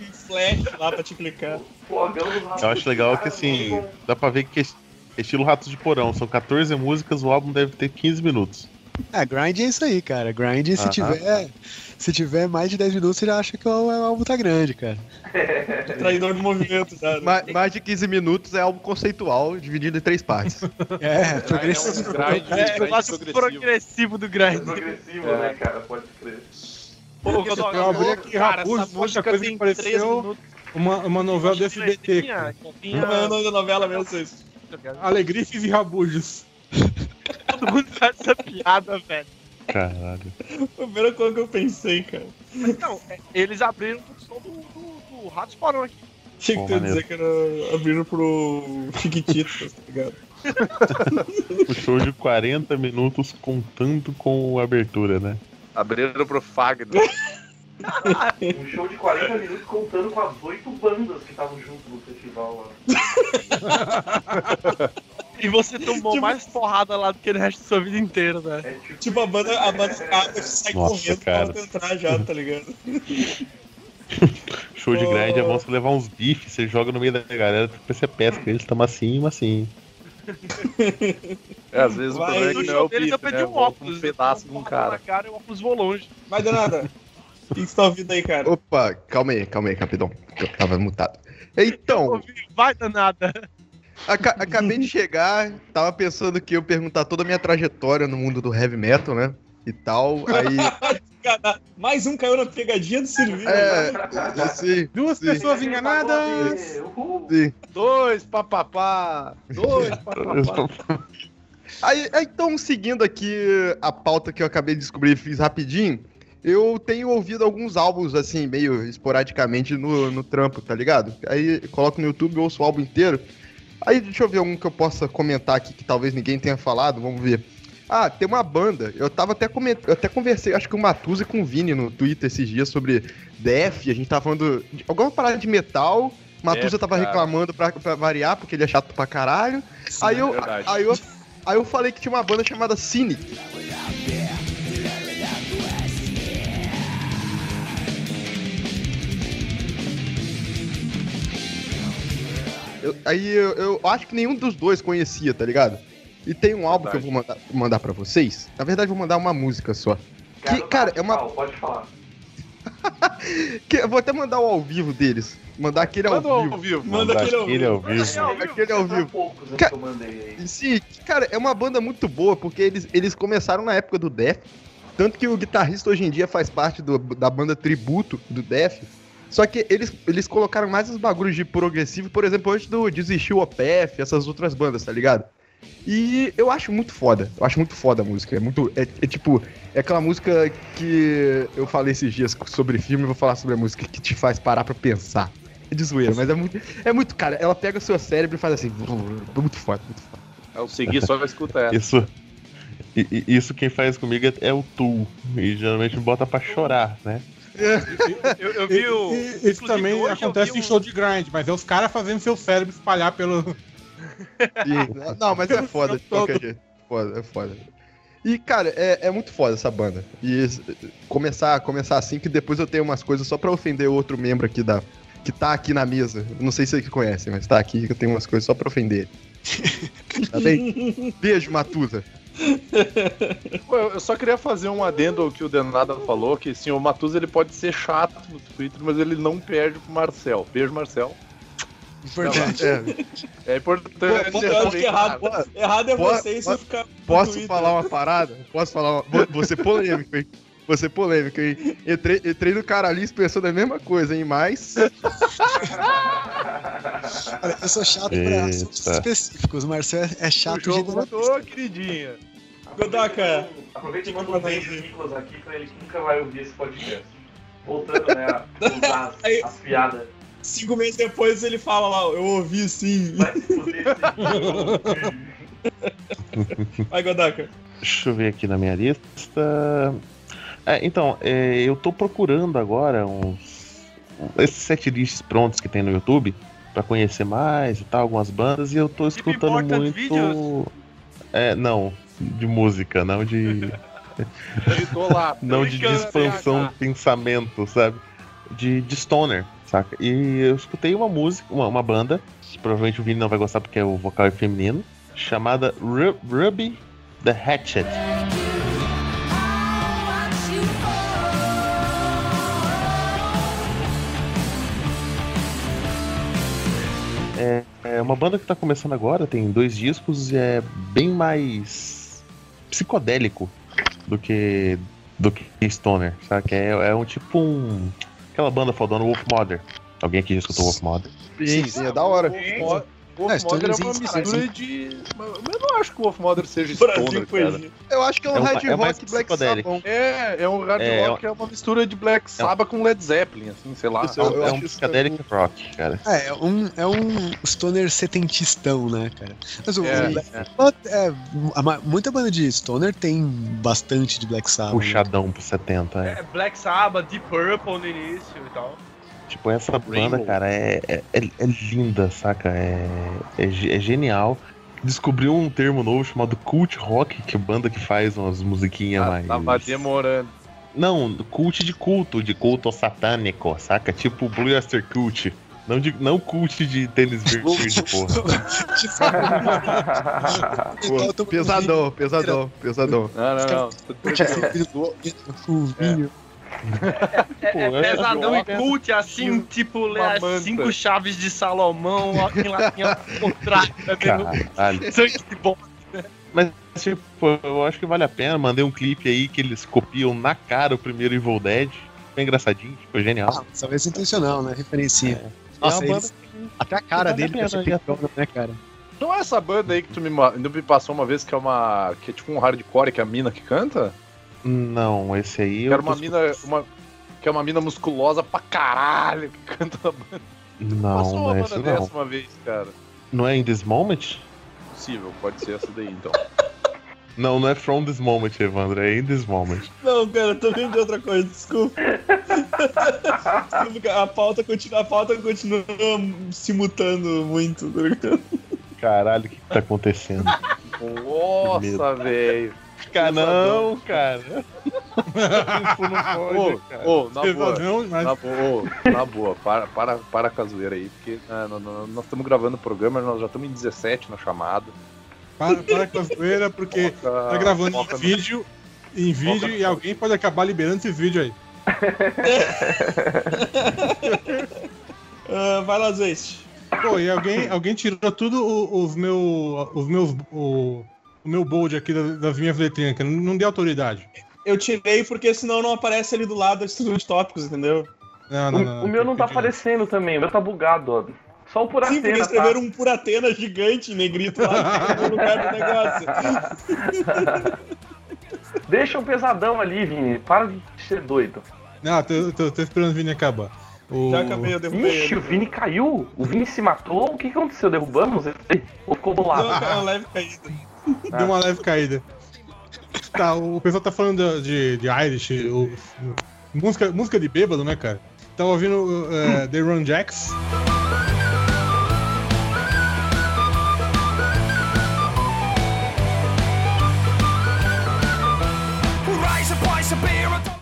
S1: Um flash lá pra te clicar.
S3: Flogão dos ratos.
S6: Eu acho legal que assim, dá pra ver que é estilo Ratos de Porão. São 14 músicas, o álbum deve ter 15 minutos.
S7: É, grind é isso aí, cara. Grind, se
S6: Aham.
S7: tiver. Se tiver mais de 10 minutos, você já acha que o o álbum tá grande, cara.
S1: Traidor do movimento, já.
S10: Ma- mais de 15 minutos é algo conceitual, dividido em três partes.
S7: É, progressivo.
S2: É, eu acho progressivo do grind.
S3: Progressivo, né, cara? Pode crer.
S2: Pô, Godoy,
S5: Eu abri aqui
S2: cara,
S5: Rabujo,
S2: essa música
S5: coisa
S2: tem
S5: que pareceu. Uma, uma novela do SBT.
S2: Tinha- tinha-
S1: Não é o nome da novela mesmo, vocês.
S5: Alegrifes e Rabujos.
S2: Todo mundo faz essa piada, velho.
S6: Caralho.
S1: Foi a primeira coisa que eu pensei, cara.
S2: Mas não, é, eles abriram o som do, do, do Ratos Porão aqui.
S1: Tinha que
S6: Pô,
S1: ter dizer que era abrindo pro Chiquititas, tá ligado?
S6: O show de 40 minutos contando com a abertura, né?
S4: Abriram pro Fagner.
S3: Um show de 40 minutos contando com as oito bandas que estavam junto no festival lá.
S2: E você tomou mais porrada lá do que no resto da sua vida inteira, velho.
S3: É tipo,
S1: Tipo, a banda, a banda acaba sai
S6: Nossa,
S1: correndo
S6: cara.
S1: pra entrar já, tá ligado?
S6: Show de grind é bom você levar uns bifes, você joga no meio da galera, depois você pesca eles, tamo assim, assim.
S4: É, às vezes
S1: Vai,
S4: o problema é que não é o
S2: deles eu
S4: bife,
S2: pedi
S4: né?
S2: um óculos.
S4: Um pedaço de um cara.
S2: cara e o óculos voou longe.
S1: Vai, Danada. O que que você tá ouvindo aí, cara?
S10: Opa, calma aí, calma aí, capitão. Eu tava mutado. Então,
S2: Vai danada.
S10: Aca- acabei de chegar, tava pensando que eu perguntar toda a minha trajetória no mundo do heavy metal, né? E tal. Aí.
S1: Mais um caiu na pegadinha do Silvio.
S10: É, assim,
S5: Duas
S10: Sim.
S5: pessoas enganadas.
S10: Sim.
S4: Dois papapá! Dois papapá!
S10: Aí, então, seguindo aqui a pauta que eu acabei de descobrir e fiz rapidinho, eu tenho ouvido alguns álbuns, assim, meio esporadicamente no, no trampo, tá ligado? Aí coloco no YouTube, ouço o álbum inteiro. Aí deixa eu ver um que eu possa comentar aqui que talvez ninguém tenha falado, vamos ver. Ah, tem uma banda. Eu tava até comentando, eu até conversei, acho que o Matuza com o Vini no Twitter esses dias sobre Def, a gente tava falando de alguma parada de metal. Matuza
S4: Def,
S10: tava
S4: cara.
S10: reclamando pra, pra variar, porque ele é chato pra caralho. aí, eu,
S4: é verdade.
S10: aí, eu, aí eu falei que tinha uma banda chamada Cynic. Eu- aí eu, eu acho que nenhum dos dois conhecia, tá ligado? E tem um álbum que eu vou mandar, mandar pra vocês. Na verdade, eu vou mandar uma música só. Que, cara, é uma.
S3: Pode falar.
S10: que- eu vou até mandar o ao vivo deles. Mandar aquele ao
S4: Manda
S10: vivo.
S4: ao vivo.
S1: Manda aquele ao
S6: Aquele ao vivo.
S10: Aquele ao vivo.
S3: poucos né,
S10: Ca-
S3: que eu mandei aí.
S10: E Sim, cara, é uma banda muito boa, porque eles, eles começaram na época do Def. Tanto que o guitarrista hoje em dia faz parte do- da banda tributo do Def. Só que eles, eles colocaram mais os bagulhos de progressivo, por exemplo, antes do Desistiu OPF, essas outras bandas, tá ligado? E eu acho muito foda. Eu acho muito foda a música. É muito. É, é tipo. É aquela música que eu falei esses dias sobre filme, eu vou falar sobre a música que te faz parar pra pensar. É de zoeira, mas é muito. É muito, cara. Ela pega o seu cérebro e faz assim. Muito foda, muito foda.
S4: É o seguir, só vai escutar essa.
S6: Isso. Isso quem faz comigo é, é o Tu. E geralmente me bota pra chorar, né?
S2: Eu, eu vi o.
S5: E- Isso também
S2: eu
S5: acontece em show de grind, mas é os caras fazendo seu cérebro espalhar pelo.
S10: Sim. Não, mas é foda de qualquer jeito. Foda, é foda. E, cara, é, é muito foda essa banda. E começar, começar assim, que depois eu tenho umas coisas só pra ofender outro membro aqui da. Que tá aqui na mesa. Eu Não sei se vocês conhecem, mas tá aqui que eu tenho umas coisas só pra ofender. Tá bem? Beijo, Matusa.
S4: Pô, eu só queria fazer um adendo ao que o Denada falou, que sim, o Matuza ele pode ser chato no Twitter, mas ele não perde pro Marcel. Beijo, Marcel.
S7: Importante.
S10: É,
S4: É importante.
S10: Pô,
S1: Eu acho que errado,
S10: Pô,
S1: errado é
S10: Pô,
S1: você e
S10: pô,
S1: você ficar.
S10: Posso falar uma parada? Posso falar uma... Ser polêmico, hein? Vou ser polêmico, hein? Entrei, entrei no Caralice pensando a mesma coisa, hein? Mas.
S7: Olha, eu sou chato pra assuntos
S6: Eita.
S7: específicos. O Marcel é- é
S4: O
S7: chato
S4: jogo
S7: generalista.
S4: mudou, queridinha.
S1: Godaka,
S3: Aproveita e manda um beijo Nicolas aqui pra ele que nunca vai ouvir esse podcast. Voltando, né, a usar as, piadas.
S1: cinco meses depois ele fala lá, eu ouvi sim.
S3: Vai se fuder, sim.
S1: Vai, Godaka.
S6: Deixa eu ver aqui na minha lista. É, então, é, eu tô procurando agora uns. Esses set lists prontos que tem no YouTube pra conhecer mais e tal, algumas bandas, e eu tô escutando muito.
S2: Videos?
S6: É, não, de música, não de. Não de, de expansão de pensamento, sabe? De, de stoner, saca? E eu escutei uma música, uma, uma banda, que provavelmente o Vini não vai gostar porque o vocal é feminino, chamada Ru- Ruby the Hatchet. É, é uma banda que tá começando agora, tem dois discos e é bem mais psicodélico do que do que Stoner, sabe? É, é um tipo um. Aquela banda fodona Wolf Mother. Alguém aqui já escutou Wolf Mother?
S10: Sim, sim, é da hora.
S4: Wolf Wolf Mother é uma
S7: Stonerzinho,
S4: mistura de. Eu não acho que o Wolf Mother seja Stoner, cara.
S10: Eu acho que é um
S6: É um-
S10: hard
S6: é
S10: rock Black. Sabbath.
S4: É, é um hard
S6: É,
S4: rock, é uma mistura de Black Sabbath com Led Zeppelin, assim, sei lá.
S10: Isso, eu-
S6: é um psychedelic rock, cara.
S7: É, é um, é um stoner setentistão, né, cara? Mas o,
S4: É,
S7: é, muita banda de stoner tem bastante de Black Sabbath. né?
S6: Puxadão pro 70. É.
S2: É, Black Sabbath, Deep Purple no início e tal.
S6: Tipo, essa banda, cara, é, é, é- é linda, saca? É, é, é genial. Descobriu um termo novo chamado cult rock, que é banda que faz umas musiquinhas
S4: Ah,
S6: mais.
S4: Tava demorando.
S6: Não, cult de culto, de culto satânico, saca? Tipo Blue Oyster Cult. Não, de, não cult de tênis verde, porra.
S10: Pô, pesadão, pesadão, pesadão.
S4: Não, não, não.
S2: É, é
S6: é
S2: pesadão e cult, assim, tipo, ler
S4: Uma
S2: as
S4: manta.
S2: cinco chaves de Salomão, em vendo
S6: Caralho.
S2: sangue de bom.
S6: Mas, tipo, eu acho que vale a pena. Mandei um clipe aí que eles copiam na cara o primeiro Evil Dead. Foi engraçadinho, ficou genial.
S7: Ah, Dessa vez intencional, né? Referencia.
S6: É
S7: Nossa,
S6: É
S7: eles- até a cara dele
S6: pena,
S7: parece
S6: né?
S7: né, cara?
S4: Não é essa banda aí que tu me, me passou uma vez que é uma. que é tipo um hardcore, que é a mina que canta?
S6: Não, esse aí
S4: Que
S6: eu
S4: era uma mina. Uma, que é uma mina musculosa pra caralho que canta na banda.
S6: Não,
S4: Passou
S6: não
S4: uma
S6: é
S4: banda dessa
S6: não.
S4: uma vez, cara.
S6: Não é In This Moment?
S4: Possível, pode ser essa daí então.
S6: Não, não é From This Moment, Evandro, é In This Moment.
S1: Não, cara, eu tô vendo de outra coisa, desculpa. Desculpa, a pauta continua, a pauta continua se mutando muito, tá ligado?
S6: Caralho, o que, que tá acontecendo?
S4: Nossa, velho.
S6: Cara, não, cara. Isso não pode,
S4: Ô,
S6: cara.
S4: ô, na boa.
S5: Pesadão, mas
S4: Na boa, ô, na boa, para, para, para com a zoeira aí, porque ah, não- não- nós estamos gravando o programa, nós já estamos em 17 na chamada.
S5: para, para com a zoeira, porque
S4: Foca-
S5: tá gravando em
S4: no-
S5: vídeo, em vídeo e alguém pode acabar liberando esses vídeos aí.
S1: Ah, vai lá, Zeist.
S5: Pô, e alguém, alguém tirou tudo o- os, meu, os meus. O, o meu bold aqui das, das minhas letrinhas, que não, não deu autoridade.
S1: Eu tirei porque senão não aparece ali do lado de tópicos, entendeu?
S5: Não,
S3: O,
S5: não, não.
S3: o meu não tá aparecendo também, o meu tá bugado, ó. Só o por
S1: Sim, porque
S3: Atena, tá?
S1: escreveram um Puratena gigante em negrito lá no lugar do negócio.
S3: Deixa o pesadão ali, Vini. Para de ser doido.
S5: Não, tô, tô, tô esperando o Vini acabar. O...
S1: Já acabei, eu derrubei
S3: Ixi,
S1: ele.
S3: o Vini caiu? O Vini se matou? O que que aconteceu? Derrubamos ele? Ou ficou do
S1: Não,
S3: lado?
S1: é uma leve caída.
S5: Deu uma leve caída. Tá, o pessoal tá falando de, de Irish, o- música, música de bêbado, né, cara? Tava ouvindo eh, The Run Jacks.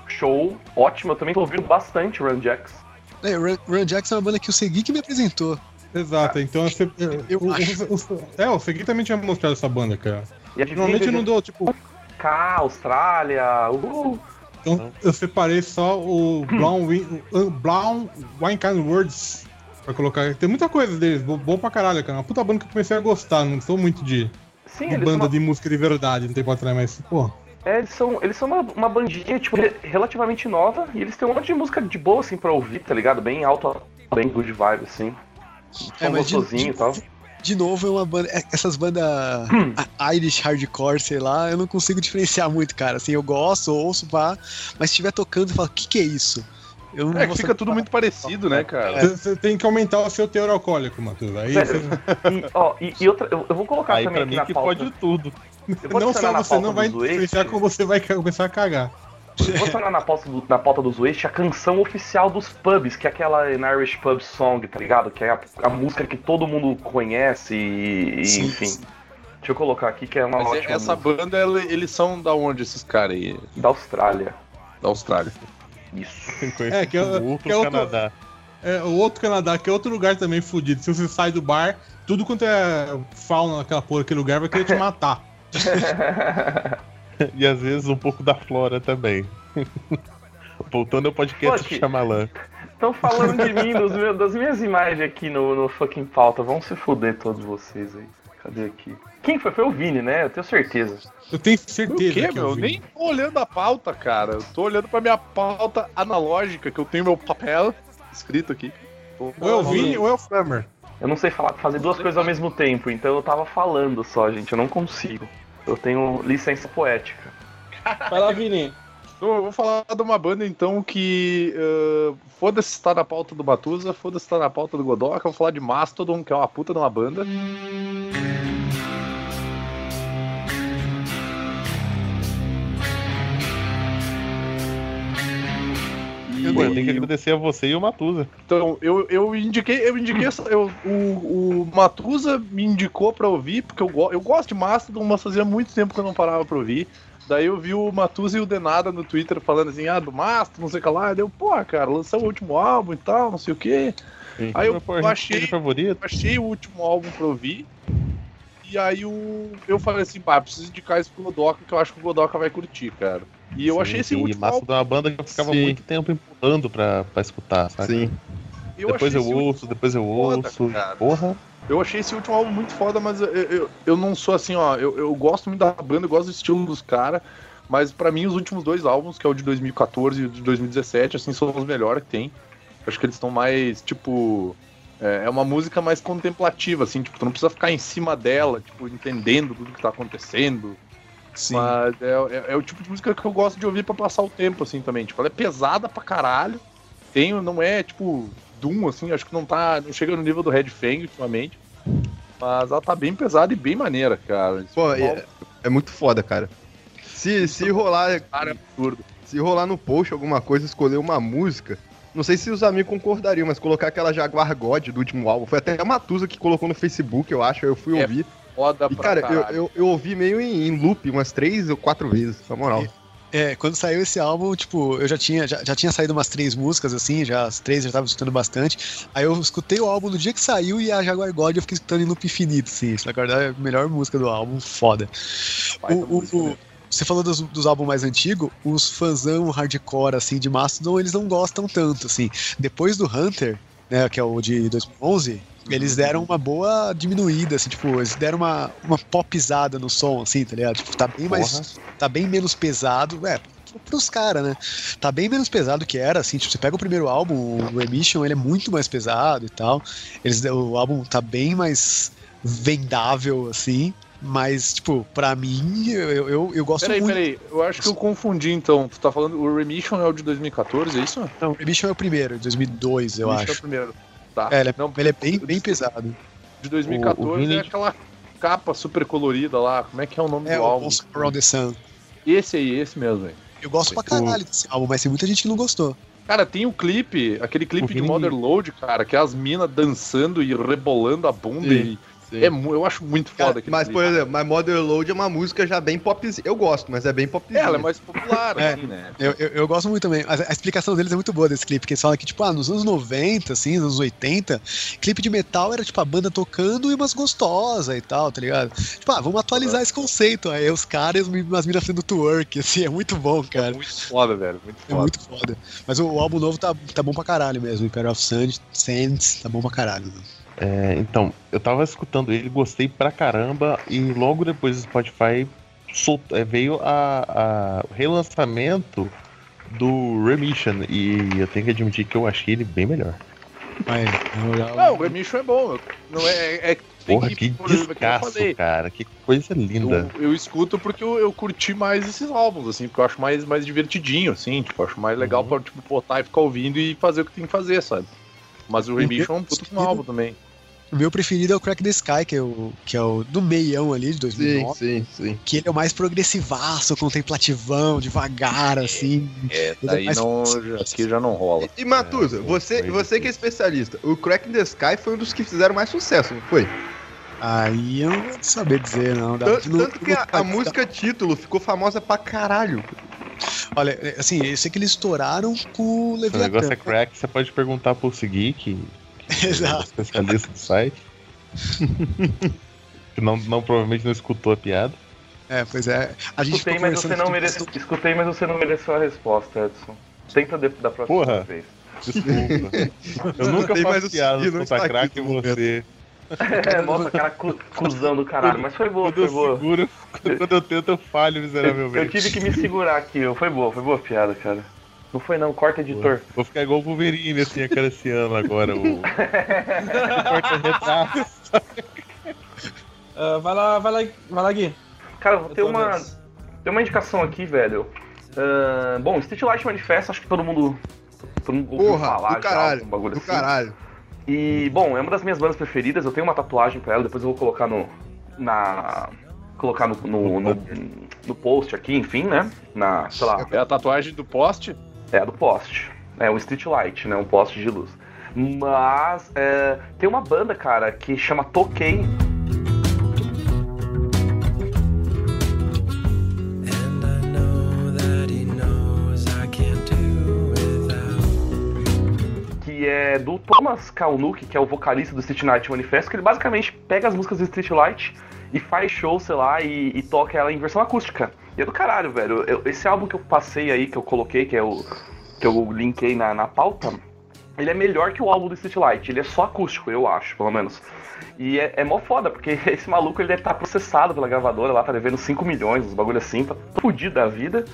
S3: Show, ótimo. Eu também tô ouvindo bastante Run Jacks.
S7: É, Run, Run Jackson é uma banda que o Segui que me apresentou.
S5: Exato, então você.
S7: Eu
S5: o,
S7: acho.
S5: o- o- é, o Segui também tinha mostrado essa banda, cara.
S3: E
S5: Normalmente eu não dou, tipo,
S3: Cá, Austrália. Uh,
S5: então eu separei só o Brown, Win- o Brown Wine Kind Words pra colocar. Tem muita coisa deles, bo- bom pra caralho, cara. Uma puta banda que eu comecei a gostar, não sou muito de,
S3: sim,
S5: de banda
S3: uma,
S5: de música de verdade, não tem pra trás, mas, pô.
S3: é, eles são, eles são uma, uma bandinha, tipo, re- relativamente nova. E eles têm um monte de música de boa, assim, pra ouvir, tá ligado? Bem alto, bem good vibe, assim.
S7: É, mas de-
S3: gostosinho e tal.
S7: De novo, é uma banda. é- Essas bandas a- Irish hardcore, sei lá, eu não consigo diferenciar muito, cara. Assim, eu gosto, ouço, pá, mas se estiver tocando, eu falo, o que, que é isso? Eu não
S4: É que fica tudo muito parecido, né, cara?
S5: Você tem que aumentar o seu teor alcoólico, Matheus. Aí
S3: Sério?
S5: você-
S3: E, ó, e, e outra, eu, eu vou colocar
S6: Aí
S3: também
S6: pra
S3: aqui
S6: mim
S3: na
S6: que
S3: pauta.
S6: pode tudo.
S5: Não só você não vai diferenciar como você vai começar a cagar.
S3: Vou adicionar na pauta, do, na pauta dos Waste a canção oficial dos pubs, que é aquela An Irish Pub Song, tá ligado? Que é a, a música que todo mundo conhece e, e,
S7: Sim,
S3: enfim.
S7: sim.
S3: Deixa eu colocar aqui que é uma
S4: Mas
S3: ótima
S4: essa
S3: música.
S4: banda, ela- eles são da onde esses caras aí?
S3: da Austrália.
S4: Da Austrália.
S3: Isso.
S5: É, que é-
S6: o outro
S5: que é outro-
S6: Canadá.
S5: É, o outro Canadá, que é outro lugar também fudido. Se você sai do bar, tudo quanto é fauna naquela porra, aquele lugar vai querer te matar.
S6: E às vezes um pouco da flora também. Voltando ao podcast do Shyamalan.
S3: Estão falando de mim, dos meus- das minhas imagens aqui no, no fucking pauta. Vão se fuder todos vocês aí. Cadê aqui? Quem foi? Foi o Vini, né? Eu tenho certeza.
S5: Eu tenho
S4: O
S5: certeza
S4: quê,
S5: que
S4: meu?
S5: eu
S4: nem tô olhando a pauta, cara. Eu tô olhando pra minha pauta analógica, que eu tenho meu papel escrito aqui.
S5: Ou é o Vini ou é o Flamer.
S3: Eu não sei falar, fazer duas coisas ao mesmo tempo, então eu tava falando só, gente. Eu não consigo. Eu tenho licença poética.
S1: Vai lá, Vini.
S4: Eu vou falar de uma banda, então, que. ah, foda-se estar na pauta do Batusa, foda-se estar na pauta do Godoka. Eu vou falar de Mastodon, que é uma puta de uma banda.
S7: Eu
S6: Pô, eu tenho que agradecer a você e o Matusa.
S4: Então, eu, eu indiquei, eu indiquei essa, eu, o, o Matusa me indicou pra ouvir, porque eu, go- eu gosto de Mastodon, mas fazia muito tempo que eu não parava pra ouvir. Daí eu vi o Matusa e o Denada no Twitter falando assim, ah, do Mastodon, não sei o que lá. Daí eu, pô, cara, lançou o último álbum e tal, não sei o que. Aí eu baixei,
S6: favorito.
S4: baixei o último álbum pra ouvir. E aí o, eu falei assim, pá, preciso indicar isso pro Godoka, que eu acho que o Godoka vai curtir, cara. E eu achei esse último
S6: Massa
S4: álbum.
S6: de uma banda que eu ficava
S10: Sim.
S6: muito tempo empurrando pra, pra escutar, sabe?
S10: Sim.
S4: Eu
S6: depois eu
S4: esse último
S6: ouço, depois eu ouço.
S4: cara.
S6: Porra.
S4: Eu achei esse último álbum muito foda, mas eu, eu, eu não sou assim, ó. Eu, eu gosto muito da banda, eu gosto do estilo dos caras. Mas pra mim, os últimos dois álbuns, que é o de 2014 e o de 2017, assim, são os melhores que tem. Acho que eles estão mais, tipo. É é uma música mais contemplativa, assim, tipo, tu não precisa ficar em cima dela, tipo, entendendo tudo que tá acontecendo.
S1: Sim.
S4: Mas é, é- é o tipo de música que eu gosto de ouvir pra passar o tempo, assim, também. Tipo, ela é pesada pra caralho. Tem, não é, tipo, Doom, assim, acho que não tá. Não chega no nível do Red Fang ultimamente. Mas ela tá bem pesada e bem maneira, cara.
S10: Pô,
S4: álbum,
S10: é, é muito foda, cara. Se, se rolar.
S4: cara, é absurdo.
S10: Se rolar no post alguma coisa, escolher uma música. Não sei se os amigos concordariam, mas colocar aquela Jaguar God do último álbum. Foi até a Matusa que colocou no Facebook, eu acho. aí Eu fui
S4: É
S10: ouvir.
S4: Foda
S10: E,
S4: pra
S10: cara, eu, eu, eu ouvi meio em, em loop umas três ou quatro vezes, na moral.
S7: É, quando saiu esse álbum, tipo, eu já tinha, já, já tinha saído umas três músicas, assim, já as três eu já tava escutando bastante. Aí eu escutei o álbum no dia que saiu e a Jaguar God eu fiquei escutando em loop infinito, assim. Isso, na verdade, é a melhor música do álbum, foda. O- o- o- você falou dos, dos álbuns mais antigos, os fãzão hardcore, assim, de Mastodon, eles não gostam tanto, assim. Depois do Hunter, né, que é o de 2011, eles deram uma boa diminuída, assim, tipo, eles deram uma, uma popizada no som, assim, tá ligado? Tipo, tá bem mais, tá bem menos pesado, é, pros caras, né? Tá bem menos pesado que era, assim, tipo, você pega o primeiro álbum, o Emission, ele é muito mais pesado e tal, eles, o álbum tá bem mais vendável, assim, mas, tipo, pra mim, eu, eu, eu gosto
S4: Peraí,
S7: muito.
S4: peraí, eu acho que eu confundi então. Tu tá falando, o Remission é o de 2014, é isso?
S7: Não, o Emission é o primeiro, de 2002, eu
S4: Remission é o
S7: acho.
S4: primeiro. Tá.
S7: É, ele é,
S4: Não,
S7: ele é bem, bem pesado.
S4: de 2014
S6: O- o Vini-
S4: é aquela capa super colorida lá. Como é que é o nome
S7: É,
S4: do
S7: o
S4: álbum?
S7: Around the Sun.
S4: Esse aí, esse mesmo, velho.
S7: Eu gosto pra caralho desse álbum, mas tem muita gente que não gostou.
S4: Cara, tem o clipe, aquele clipe
S6: O
S4: de
S6: Vini-
S4: Motherload, cara, que é as minas dançando e rebolando a bunda.
S10: Sim,
S4: e é, eu acho muito foda aquele
S10: mas,
S4: clipe.
S10: por exemplo, My Motherload é uma música já bem popzinha. Eu gosto, mas é bem popzinha.
S4: É, ela é mais popular,
S7: É.
S4: assim, né?
S7: Eu, eu, eu gosto muito também. A, a explicação deles é muito boa desse clipe, porque eles falam que, tipo, ah, nos anos 90, assim, nos anos 80, clipe de metal era, tipo, a banda tocando e umas gostosas e tal, tá ligado? Tipo, ah, vamos atualizar esse conceito. Aí os caras e as minas fazendo twerk, assim, é muito bom, cara.
S4: Muito foda, velho. Muito
S7: É
S4: foda.
S7: muito foda. Mas o, o álbum novo tá, tá bom pra caralho mesmo. Imperial of Sand, Sands, tá bom pra caralho. Né?
S6: É, então, eu tava escutando ele, gostei pra caramba, e logo depois do Spotify sol- é, veio a, a- o relançamento do Remission, e eu tenho que admitir que eu achei ele bem melhor.
S7: Mas, já-
S4: Não, o Remission é bom. Não é, é
S6: Porra, que
S4: que eu
S6: descasso,
S4: falei.
S6: cara, que coisa linda.
S4: Eu, eu escuto porque eu, eu curti mais esses álbuns, assim, porque eu acho mais, mais divertidinho, assim, tipo, eu acho mais legal
S6: Uhum.
S4: pra tipo, botar e ficar ouvindo e fazer o que tem que fazer, sabe? Mas o Remission é um puto álbum também.
S7: O meu preferido é o Crack the Sky, que é o, que é o do meião ali, de
S10: Sim,
S7: 2009.
S10: sim, sim.
S7: Que ele é o mais progressivaço, contemplativão, devagar, assim.
S4: É,
S7: é
S4: daí
S7: mais-
S4: não, já- aqui já não rola.
S10: E Matusa,
S6: É,
S10: você, você que é especialista, o Crack the Sky foi um dos que fizeram mais sucesso, não foi?
S7: Aí eu não vou saber dizer, não. Dá-
S10: Tanto,
S7: não-
S10: tanto que a, a música título ficou famosa pra caralho.
S7: Olha, assim, eu sei que eles estouraram com o
S6: O negócio
S7: Leviathan.
S6: é crack, você pode perguntar pro Segui, que, que é o
S7: Exato.
S6: especialista do site. que não, não, provavelmente não escutou a piada.
S7: É, pois é. A gente
S3: Escutei, mas você não
S7: aqui
S3: merece...
S7: de-
S3: Escutei, mas você não mereceu a resposta, Edson. Tenta de... da próxima
S6: Porra.
S3: vez.
S6: Desculpa. Eu nunca
S10: Tem mais
S6: faço
S10: o
S6: piada
S10: não
S6: Santa
S10: aqui
S6: Crack e você.
S3: É, nossa, cara cu- cuzão do caralho, mas foi boa,
S6: Quando
S3: foi
S6: eu
S3: boa.
S6: seguro, quando eu tento, eu falho
S3: Eu,
S6: miseravelmente.
S3: eu tive que me segurar aqui, foi boa, foi boa a piada, cara. Não foi não, corta editor.
S6: Vou ficar igual o Wolverine, assim, acariciando agora o. o porta-retrato.
S1: Ah, vai lá, vai lá, vai lá, Gui.
S3: Cara,
S1: tô
S3: uma, tem uma indicação aqui, velho. Ah, bom, Street Light Manifesto, acho que todo mundo, todo mundo ouviu
S10: Porra,
S3: falar
S10: do
S3: já,
S10: caralho,
S3: um bagulho
S10: do
S3: assim.
S10: caralho.
S3: E, bom, é uma das minhas bandas preferidas. Eu tenho uma tatuagem pra ela, depois eu vou colocar no. Na. Colocar no, no, no, no post aqui, enfim, né? Na. Sei lá.
S4: É a tatuagem do poste?
S3: É a do post. É um streetlight, né? Um poste de luz. Mas é, tem uma banda, cara, que chama Toquei. Que é do Thomas Kalnuk, que é o vocalista do Street Night Manifesto, que ele basicamente pega as músicas do Street Light e faz show, sei lá, e, e toca ela em versão acústica. E é do caralho, velho. Eu- esse álbum que eu passei aí, que eu coloquei, que é o que eu linkei na, na pauta, ele é melhor que o álbum do Street Light. Ele é só acústico, eu acho, pelo menos. E é, é mó foda, porque esse maluco ele deve estar processado pela gravadora lá, tá devendo 5 milhões, uns bagulho assim, tá fudido da vida.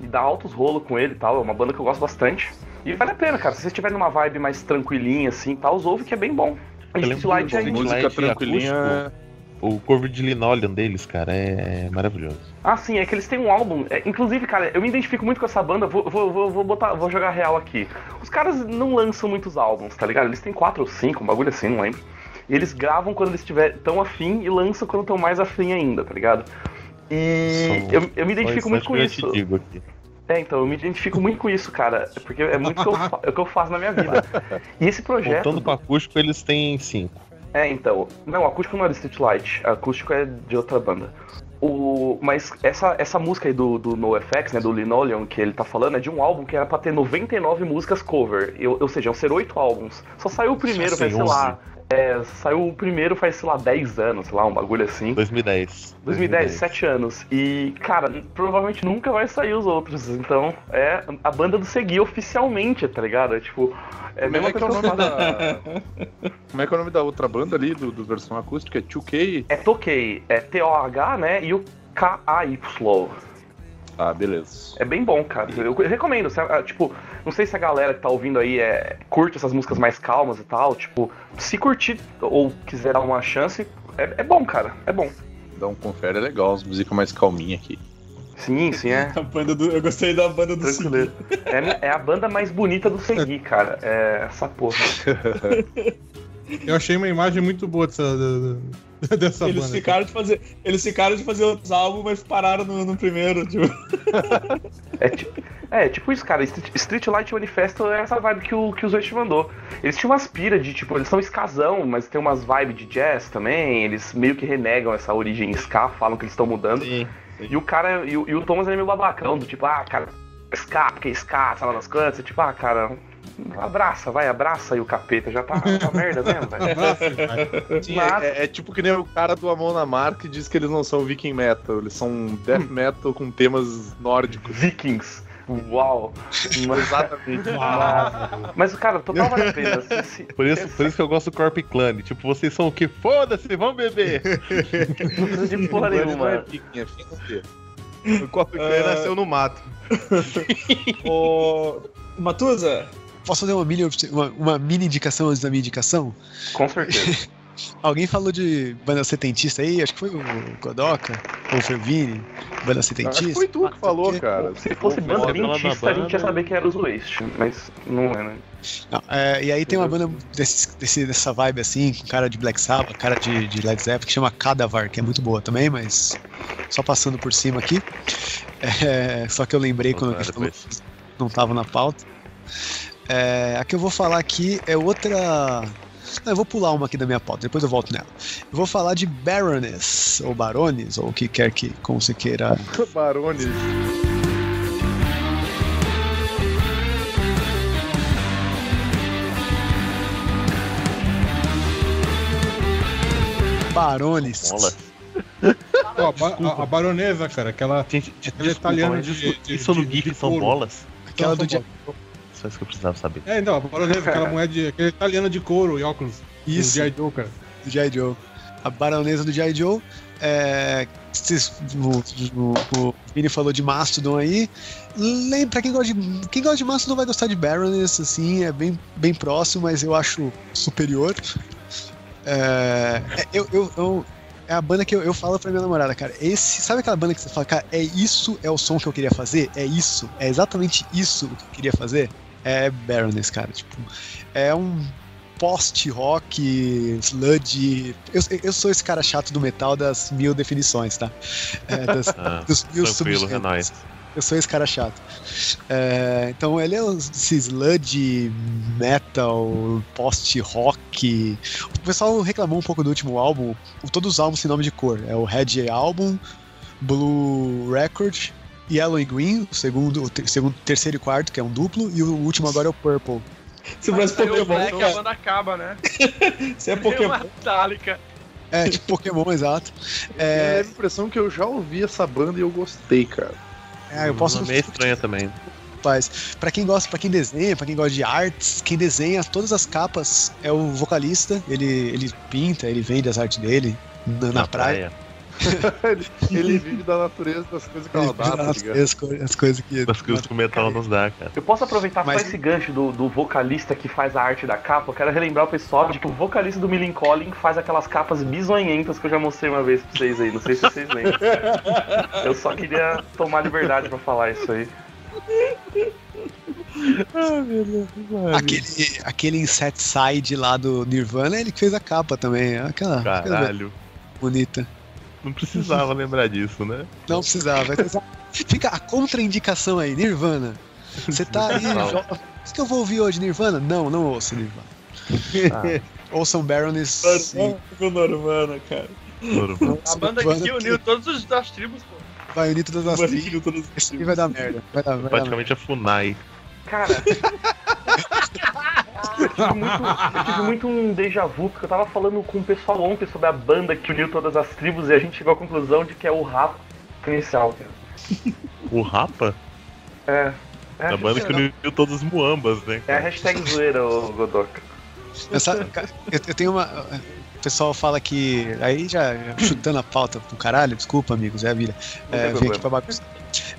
S3: E dá altos rolos com ele e tal. É uma banda que eu gosto bastante. E vale a pena, cara. Se você estiver numa vibe mais tranquilinha, assim, tal, os ouve que é bem bom. A
S6: Eu
S3: Street
S6: lembro
S3: Light
S6: do
S3: é
S6: Street
S4: Música tranquilinha.
S6: acústico. O Corvo de Linoleum deles, cara, é maravilhoso.
S3: Ah, sim, é que eles têm um álbum. é, inclusive, cara, eu me identifico muito com essa banda. Vou, vou, vou, vou botar, vou jogar real aqui. Os caras não lançam muitos álbuns, tá ligado? Eles têm quatro ou cinco, um bagulho assim, não lembro. E eles gravam quando eles estiver tão afim e lançam quando estão mais afim ainda, tá ligado? E eu, eu me identifico muito com
S6: eu
S3: isso.
S6: te digo aqui.
S3: É, então, eu me identifico muito com isso, cara. Porque é muito o que eu, é o que eu faço na minha vida. E esse projeto.
S6: Voltando pro acústico, eles têm cinco.
S3: É, então. Não, acústico não é do Street Light. Acústico é de outra banda. O, mas essa, essa música aí do, do NoFX, né, do Linoleum, que ele tá falando, é de um álbum que era pra ter 99 músicas cover. Eu- ou seja, iam ser oito álbuns. Só saiu o primeiro,
S6: sei,
S3: sei lá. É, saiu o primeiro faz, sei lá, 10 anos, sei lá, um bagulho assim.
S6: 2010.
S3: 2010, 7 anos. E, cara, provavelmente nunca vai sair os outros. Então, é a banda do Segui oficialmente, tá ligado? É tipo. É a
S4: Como
S3: mesma
S4: é que é o nome da. Como é que é o nome da outra banda ali, do, do versão acústica? É 2K?
S3: É Toquei, é T-O-H, né? E o K-A-Y.
S4: Ah, beleza.
S3: É bem bom, cara. Eu recomendo. se a- Tipo, não sei se a galera que tá ouvindo aí é, curte essas músicas mais calmas e tal. Tipo, se curtir ou quiser dar uma chance, é, é bom, cara. É bom.
S4: Dá um confere, é legal. As músicas mais calminhas aqui.
S3: Sim, sim, é.
S1: A banda do, eu gostei da banda do
S3: Tranquilo. É, é a banda mais bonita do Segui, cara. É essa porra.
S5: Eu achei uma imagem muito boa dessa, dessa
S1: Eles
S5: banda.
S1: ficaram de fazer, eles ficaram de fazer outros álbuns, mas pararam no, no primeiro, tipo.
S3: É tipo, é, tipo isso, cara. Street, Street Light Manifesto é essa vibe que o, que o Zoe te mandou. Eles tinham umas pira de, tipo, eles são escasão, mas tem umas vibes de jazz também. Eles meio que renegam essa origem ska, falam que eles estão mudando.
S6: Sim.
S3: E o cara, e o, e o Thomas ele é meio babacão, do tipo, ah, cara, ska, porque ska, sala nas cantas. Tipo, ah, cara, abraça, vai, abraça aí o capeta, já tá uma merda mesmo, velho.
S4: Sim,
S3: Mas-
S4: é, é tipo que nem o cara do Amon Amar que diz que eles não são viking metal, eles são death metal com temas nórdicos.
S3: Vikings. Uau!
S4: Exatamente.
S3: Mas, cara, total vale a pena. Se- se-
S6: Por isso, por isso que eu gosto do Corp Clan. Tipo, vocês são o que? Foda-se, vamos beber!
S3: Não precisa de porra
S4: não é
S3: nenhuma.
S4: viking, é.
S10: O Corpo Clear nasceu no mato.
S1: Ô. Matusa,
S7: Posso fazer uma mini, uma, uma mini indicação antes da minha indicação?
S3: Com certeza.
S7: Alguém falou de banda setentista aí, acho que foi o Godoka, ou foi o Vini, banda
S4: Acho
S7: setentista.
S4: que foi tu que falou,
S7: quê?
S4: cara.
S3: Se fosse banda dentista, a gente ia saber que era os Waste, mas não é, né?
S7: Não, é, e aí tem uma banda desse, desse- dessa vibe assim, com cara de Black Sabbath, cara de, de Led Zeppelin, que chama Cadavar, que é muito boa também, mas só passando por cima aqui. É, só que eu lembrei quando gente falou, não tava na pauta. É, a que eu vou falar aqui é outra. Não, eu vou pular uma aqui da minha pauta, depois eu volto nela. Eu vou falar de Baroness, ou Barones, ou o que quer que, como você queira
S4: Barone.
S7: Barones.
S6: Bola.
S5: Ó, a, a- a baronesa, cara, aquela.
S6: Gente, de, desculpa,
S5: italiana de-
S6: isso,
S5: de-
S6: isso no GIF
S5: de
S6: são bolas?
S7: Aquela do dia.
S6: Só isso que eu precisava saber.
S5: É, então, a baronesa, aquela mulher de. aquela italiana de couro e óculos.
S7: Isso.
S5: Do G.I. Joe, cara.
S7: do G.I. Joe. A baronesa do G.I. Joe. É, vocês- o, o, o Vini falou de Mastodon aí. Lembra, pra quem gosta de. Quem gosta de Mastodon vai gostar de Baroness, assim, é bem, bem próximo, mas eu acho superior. É, é, eu, eu, eu- é a banda que eu, eu falo pra minha namorada, cara. Esse, sabe aquela banda que você fala, cara, é isso, é o som que eu queria fazer? É isso, é exatamente isso o que eu queria fazer? É Baroness, cara. Tipo, é um post-rock, sludge. Eu, eu sou esse cara chato do metal das mil definições, tá? É, das,
S6: Ah,
S7: dos mil
S6: tranquilo, é nóis.
S7: Eu sou esse cara chato. É, então ele é esse sludge metal, post-rock. O pessoal reclamou um pouco do último álbum. Todos os álbuns têm nome de cor. É o Red Album, Blue Record, Yellow e Green, o segundo, o ter- segundo, terceiro e quarto, que é um duplo, e o último agora é o Purple.
S1: Se
S2: o
S1: Pokémon,
S2: Black, a banda acaba, né?
S1: Você é
S2: Pokémon.
S1: Pokémon.
S2: Metallica.
S7: É, tipo Pokémon, exato.
S4: É
S7: É,
S4: a impressão que eu já ouvi essa banda e eu gostei, cara.
S7: é, eu posso
S6: Uma meio estranha também.
S7: Rapaz, pra quem gosta, para quem desenha, pra quem gosta de artes, quem desenha todas as capas é o vocalista. Ele, ele pinta, ele vende as artes dele na, na praia.
S4: Ele, ele vive da natureza das coisas que ela dá, tá
S7: as,
S4: ligado?
S7: as co- as coisas que.
S6: Das coisas que o metal nos dá, cara.
S3: Eu posso aproveitar
S7: Mas-
S3: só esse gancho do, do vocalista que faz a arte da capa? Eu quero relembrar o pessoal de que o vocalista do Millen Collin faz aquelas capas bizonhentas que eu já mostrei uma vez pra vocês aí. Não sei se vocês lembram. Eu só queria tomar liberdade pra falar isso aí.
S7: Aquele, aquele Inset Side lá do Nirvana, ele que fez a capa também. Aquela, aquela
S6: Caralho.
S7: bonita.
S6: Não precisava lembrar disso, né?
S7: Não precisava. Fica a contraindicação aí, Nirvana. Você tá aí. Isso que eu vou ouvir hoje, Nirvana? Não, não ouço Nirvana. Ouçam Baroness. sim.
S1: Mano, Norvana, cara.
S6: Norvana.
S2: A banda
S7: Nirvana
S2: que uniu todos os das tribos, pô.
S7: Vai unir todas as tribos. aí vai dar merda. Vai dar, vai dar merda.
S6: Praticamente a Funai.
S3: Cara. Eu, tive muito, eu tive muito um déjà vu, porque eu tava falando com o pessoal ontem sobre a banda que uniu todas as tribos e a gente chegou à conclusão de que é o rap inicial. cara.
S6: O Rapa?
S3: É. É
S6: A banda que uniu todos os muambas, né?
S3: É a hashtag zoeira, Godoka.
S7: Ca- eu, eu tenho uma. O pessoal fala que. Aí já, já chutando a pauta do caralho, desculpa, amigos, é a vida.
S3: Não
S7: É,
S3: problema.
S7: aqui pra bagunçar.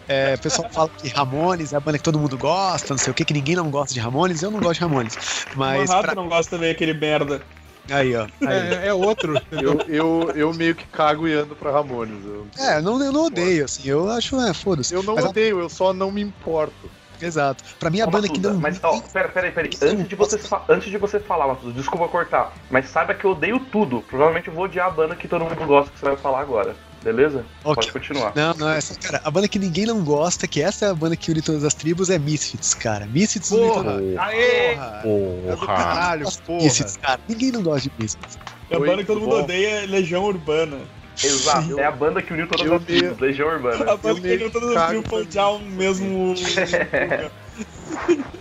S7: É, o pessoal fala que Ramones é a banda que todo mundo gosta, não sei o que, que ninguém não gosta de Ramones. Eu não gosto de Ramones. Mas.
S1: o rato
S7: pra-
S1: não gosta também aquele merda.
S7: Aí, ó. Aí.
S5: É, é outro.
S4: Eu, eu, eu meio que cago e ando pra Ramones. Eu,
S7: É, eu não, eu não odeio, assim. Eu acho, é, foda-se.
S4: eu não
S7: Mas a-
S4: odeio, eu só não me importo.
S7: Exato. Pra mim, a
S3: Ô,
S7: banda que
S3: Matusa,
S7: não.
S3: Mas, ó, pera, pera, pera. aí. Antes de, você, fa- antes de você falar, Matusa, desculpa cortar. Mas saiba que eu odeio tudo. Provavelmente eu vou odiar a banda que todo mundo gosta que você vai falar agora. Beleza?
S7: Ok.
S3: Pode continuar.
S7: Não, não, essa, cara, a banda que ninguém não gosta, que essa é a banda que une todas as tribos, é Misfits, cara. Misfits
S10: Porra!
S2: Aê!
S10: Porra! É do
S6: Porra.
S10: caralho, porra!
S7: Misfits, cara. Ninguém não gosta de Misfits.
S1: A
S4: Oi,
S1: banda que todo mundo
S4: bom?
S1: odeia é Legião Urbana.
S3: Exato. É a banda que uniu todas
S4: eu
S3: as tribos. Legião
S1: A
S3: Urbana.
S1: banda que uniu todas
S4: que
S1: as tribos foi já um mesmo.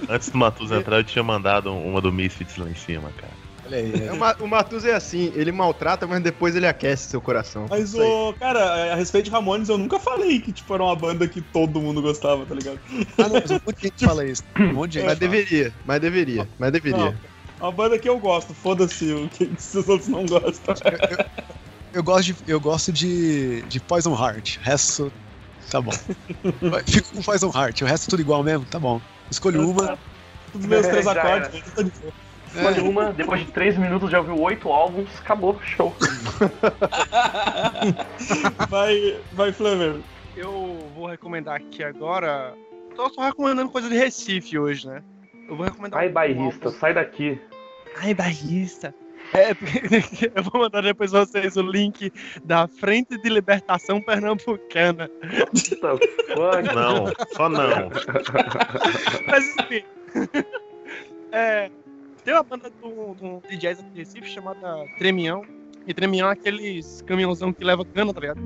S6: Antes do Matus entrar, eu tinha mandado uma do Misfits lá em cima, cara.
S7: Olha aí.
S10: É, o Ma- o Matus é assim, ele maltrata, mas depois ele aquece seu coração.
S1: Mas, o cara, a respeito de Ramones, eu nunca falei que tipo, era uma banda que todo mundo gostava, tá ligado?
S7: Ah, não, mas um monte de gente fala isso. Um monte de gente.
S10: Mas deveria, mas deveria, mas deveria.
S1: Não, é uma banda que eu gosto, foda-se o que se os outros não gostam.
S7: Eu gosto de, eu gosto de, de Poison Heart. O resto. Tá bom. Fico com Poison Heart. O resto é tudo igual mesmo? Tá bom. Escolho uma.
S1: Os meus três acordes, tô de boa.
S3: Escolhe uma, depois de 3 minutos já ouviu 8 álbuns, acabou, show.
S1: Vai, vai, Flamer.
S2: Eu vou recomendar aqui agora. Tô só recomendando coisa de Recife hoje, né? Eu vou recomendar.
S3: Ai,
S2: um
S3: bairrista,
S2: álbum.
S3: sai daqui.
S2: Ai, bairrista. É, eu vou mandar depois vocês o link da Frente de Libertação Pernambucana.
S6: Não, só não.
S2: Mas enfim. É, tem uma banda do, do, de jazz aqui de Recife chamada Tremião. E Tremião é aqueles caminhãozão que leva cana, tá ligado?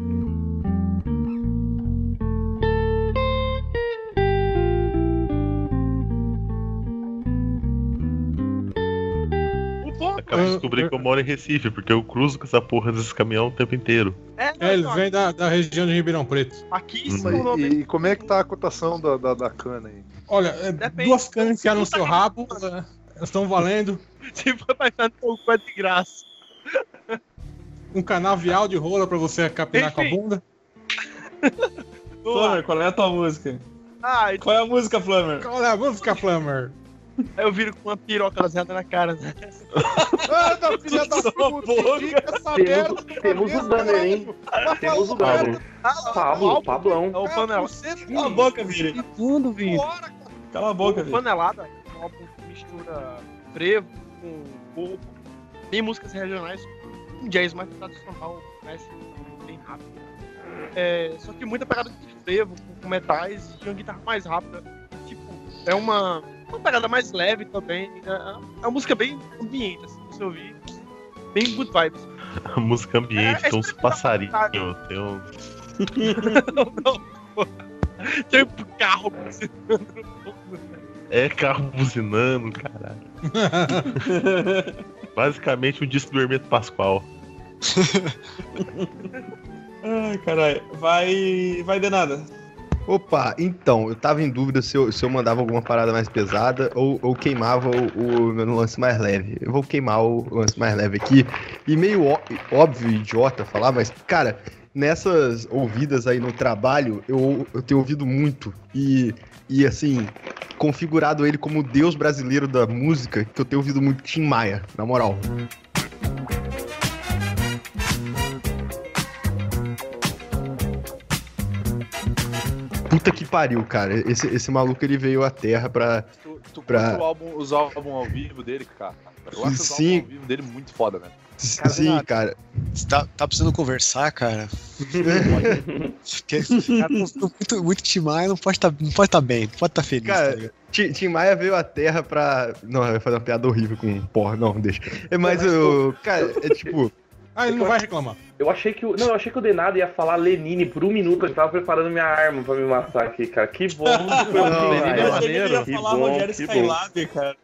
S6: Acabei de descobrir que eu moro em Recife, porque eu cruzo com essa porra desses caminhão o tempo inteiro.
S2: é,
S5: É, ele vem da, da região de Ribeirão Preto.
S2: aqui
S6: Hum.
S2: tornou bem-
S4: E, e como é que tá a cotação da, da, da cana aí?
S5: Olha, é,
S2: Depende.
S5: duas canas enfiadas no seu rabo, é, elas estão valendo.
S2: Entrar no teu cu é de graça.
S5: Um canavial de rola pra você capinar com a
S2: Enfim.
S5: bunda.
S1: Flamer, qual é a tua música?
S2: Ah,
S1: Qual é a música, Flamer?
S5: Qual é a música, Flammer?
S2: eu viro com uma piroca laseada na cara. Né?
S10: Ah, da filha da puta! indica essa
S3: Temos-
S10: merda,
S3: temos o banner, hein?
S10: Vai
S3: Temos o banner.
S2: Ah,
S3: Pablo, Pablão.
S2: É o panela.
S1: Cala a boca, Vini. Cala a boca, Vini.
S2: Panelada mistura frevo com pop, tem músicas regionais, um jazz mais tradicional, mais bem rápido. é, só que muita pegada de frevo, com, com metais e uma guitarra mais rápida. Tipo, é uma, uma pegada mais leve também. É, é uma música bem ambiente, assim, você ouvir. Bem good vibes.
S6: A música ambiente,
S2: É, é
S6: tem uns passarinhos, tem um.
S2: não, não, pô. Tem um carro.
S6: É carro buzinando, caralho. Basicamente um disco do Hermeto Pascoal.
S1: Ai, caralho. Vai. Vai de nada.
S10: Opa, então, eu tava em dúvida se eu, se eu mandava alguma parada mais pesada ou, ou queimava o, o meu lance mais leve. Eu vou queimar o lance mais leve aqui. E meio ó- óbvio, idiota falar, mas, cara, nessas ouvidas aí no trabalho, eu, eu tenho ouvido muito. E, e assim, configurado ele como o deus brasileiro da música, que eu tenho ouvido muito Tim Maia, na moral. Puta que pariu, cara. Esse, esse maluco ele veio à Terra pra.
S4: Tu, tu
S10: Pra-
S4: álbum, os álbuns ao vivo dele, cara? Eu acho os
S10: Sim.
S4: álbuns ao vivo dele muito foda, né?
S10: Sim, cara.
S7: Você tá, tá precisando conversar, cara? Porque esse cara tá muito, muito timar não pode tá, não pode tá bem, não pode tá feliz.
S10: Cara,
S7: tá ligado?
S10: Tim, Tim Maia veio à Terra pra. Não, eu ia fazer uma piada horrível com. Porra, não, deixa. É, mas o. Cara, é tipo.
S5: Ah, ele não vai reclamar.
S3: Eu achei que o. Não, eu achei que o Denado ia falar Lenine por um minuto, ele tava preparando minha arma pra me matar aqui, cara. Que bom que foi
S10: Não,
S3: Lenine
S1: eu
S10: é
S1: achei que ele ia
S3: Que
S1: falar
S3: bom,
S1: Rogério
S3: que bom.
S1: Skylab, cara.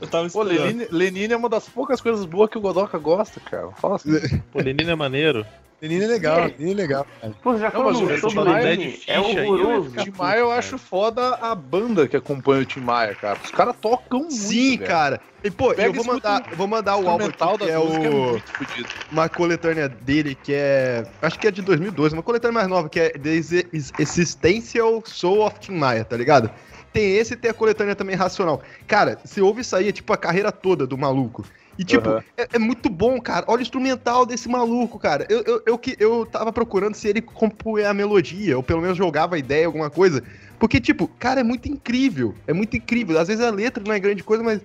S1: Eu tava
S4: Pô,
S1: esperando.
S4: Lenine, Lenine é uma das poucas coisas boas que o Godoka gosta, cara. Fala assim.
S6: Pô, Lenine é maneiro.
S7: Menino é legal, menino é legal, cara.
S3: Pô, você já falou no show do
S4: Tim Maia
S3: É
S6: aí,
S3: horroroso.
S4: O Tim Maia eu acho foda a banda que acompanha o Tim Maia, cara. Os caras tocam muito.
S10: Sim,
S4: velho.
S10: cara. E, pô,
S4: Pega
S10: eu vou mandar, eu vou mandar o álbum aqui, que é
S4: é
S10: o,
S4: fodido.
S10: uma coletânea dele, que é. Acho que é de 2012, uma coletânea mais nova, que é The Ex- Existential Soul of Tim Maia, tá ligado? Tem esse e tem a coletânea também Racional. Cara, você ouve isso aí, é tipo a carreira toda do maluco. E, tipo,
S4: Aham.
S10: é, é muito bom, cara. Olha o instrumental desse maluco, cara. Eu, eu, eu, que- eu tava procurando se ele compunha a melodia, ou pelo menos jogava a ideia, alguma coisa. Porque, tipo, cara, é muito incrível. É muito incrível. Às vezes a letra não é grande coisa, mas.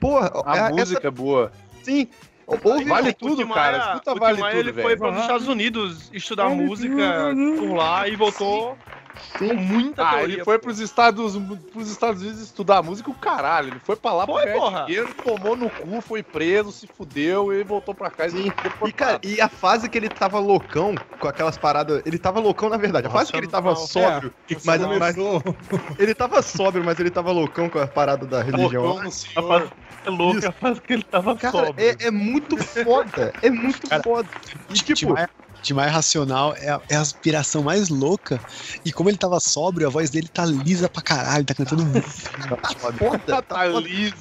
S10: Porra,
S4: A
S10: é-
S4: música é boa.
S10: essa, sim. Ouve,
S4: Vale
S2: O
S4: tudo, cara. Escuta
S2: o
S4: Vale
S2: Maia,
S4: Tudo,
S2: ele foi
S4: velho.
S2: para os Estados Unidos estudar
S1: Vale
S2: música
S1: tudo.
S2: por lá e voltou com muita
S4: Ah,
S2: teoria.
S4: ele foi pros Estados, pros Estados Unidos estudar música, o caralho. Ele foi pra lá
S2: Foi,
S4: pra ganhar dinheiro, tomou no cu, foi preso, se fudeu e voltou pra casa
S10: Sim.
S4: e.
S10: E, cara, e a fase que ele tava loucão, com aquelas paradas. Ele tava loucão, na verdade. A fase que ele tava
S2: Racional.
S10: sóbrio. Mas, mas
S5: Começou.
S10: ele tava sóbrio, mas ele tava loucão com a parada da religião.
S4: Loucão
S6: A fase é louca,
S10: Isso.
S6: a fase que ele tava
S10: Cara,
S6: sóbrio.
S10: é, é muito foda. É muito
S7: Cara,
S10: foda. E tipo,
S7: Tim Maia racional é a, é a aspiração mais louca. E como ele tava sóbrio, a voz dele tá lisa pra caralho, tá cantando muito.
S10: tá foda. Tá
S4: Tá liso.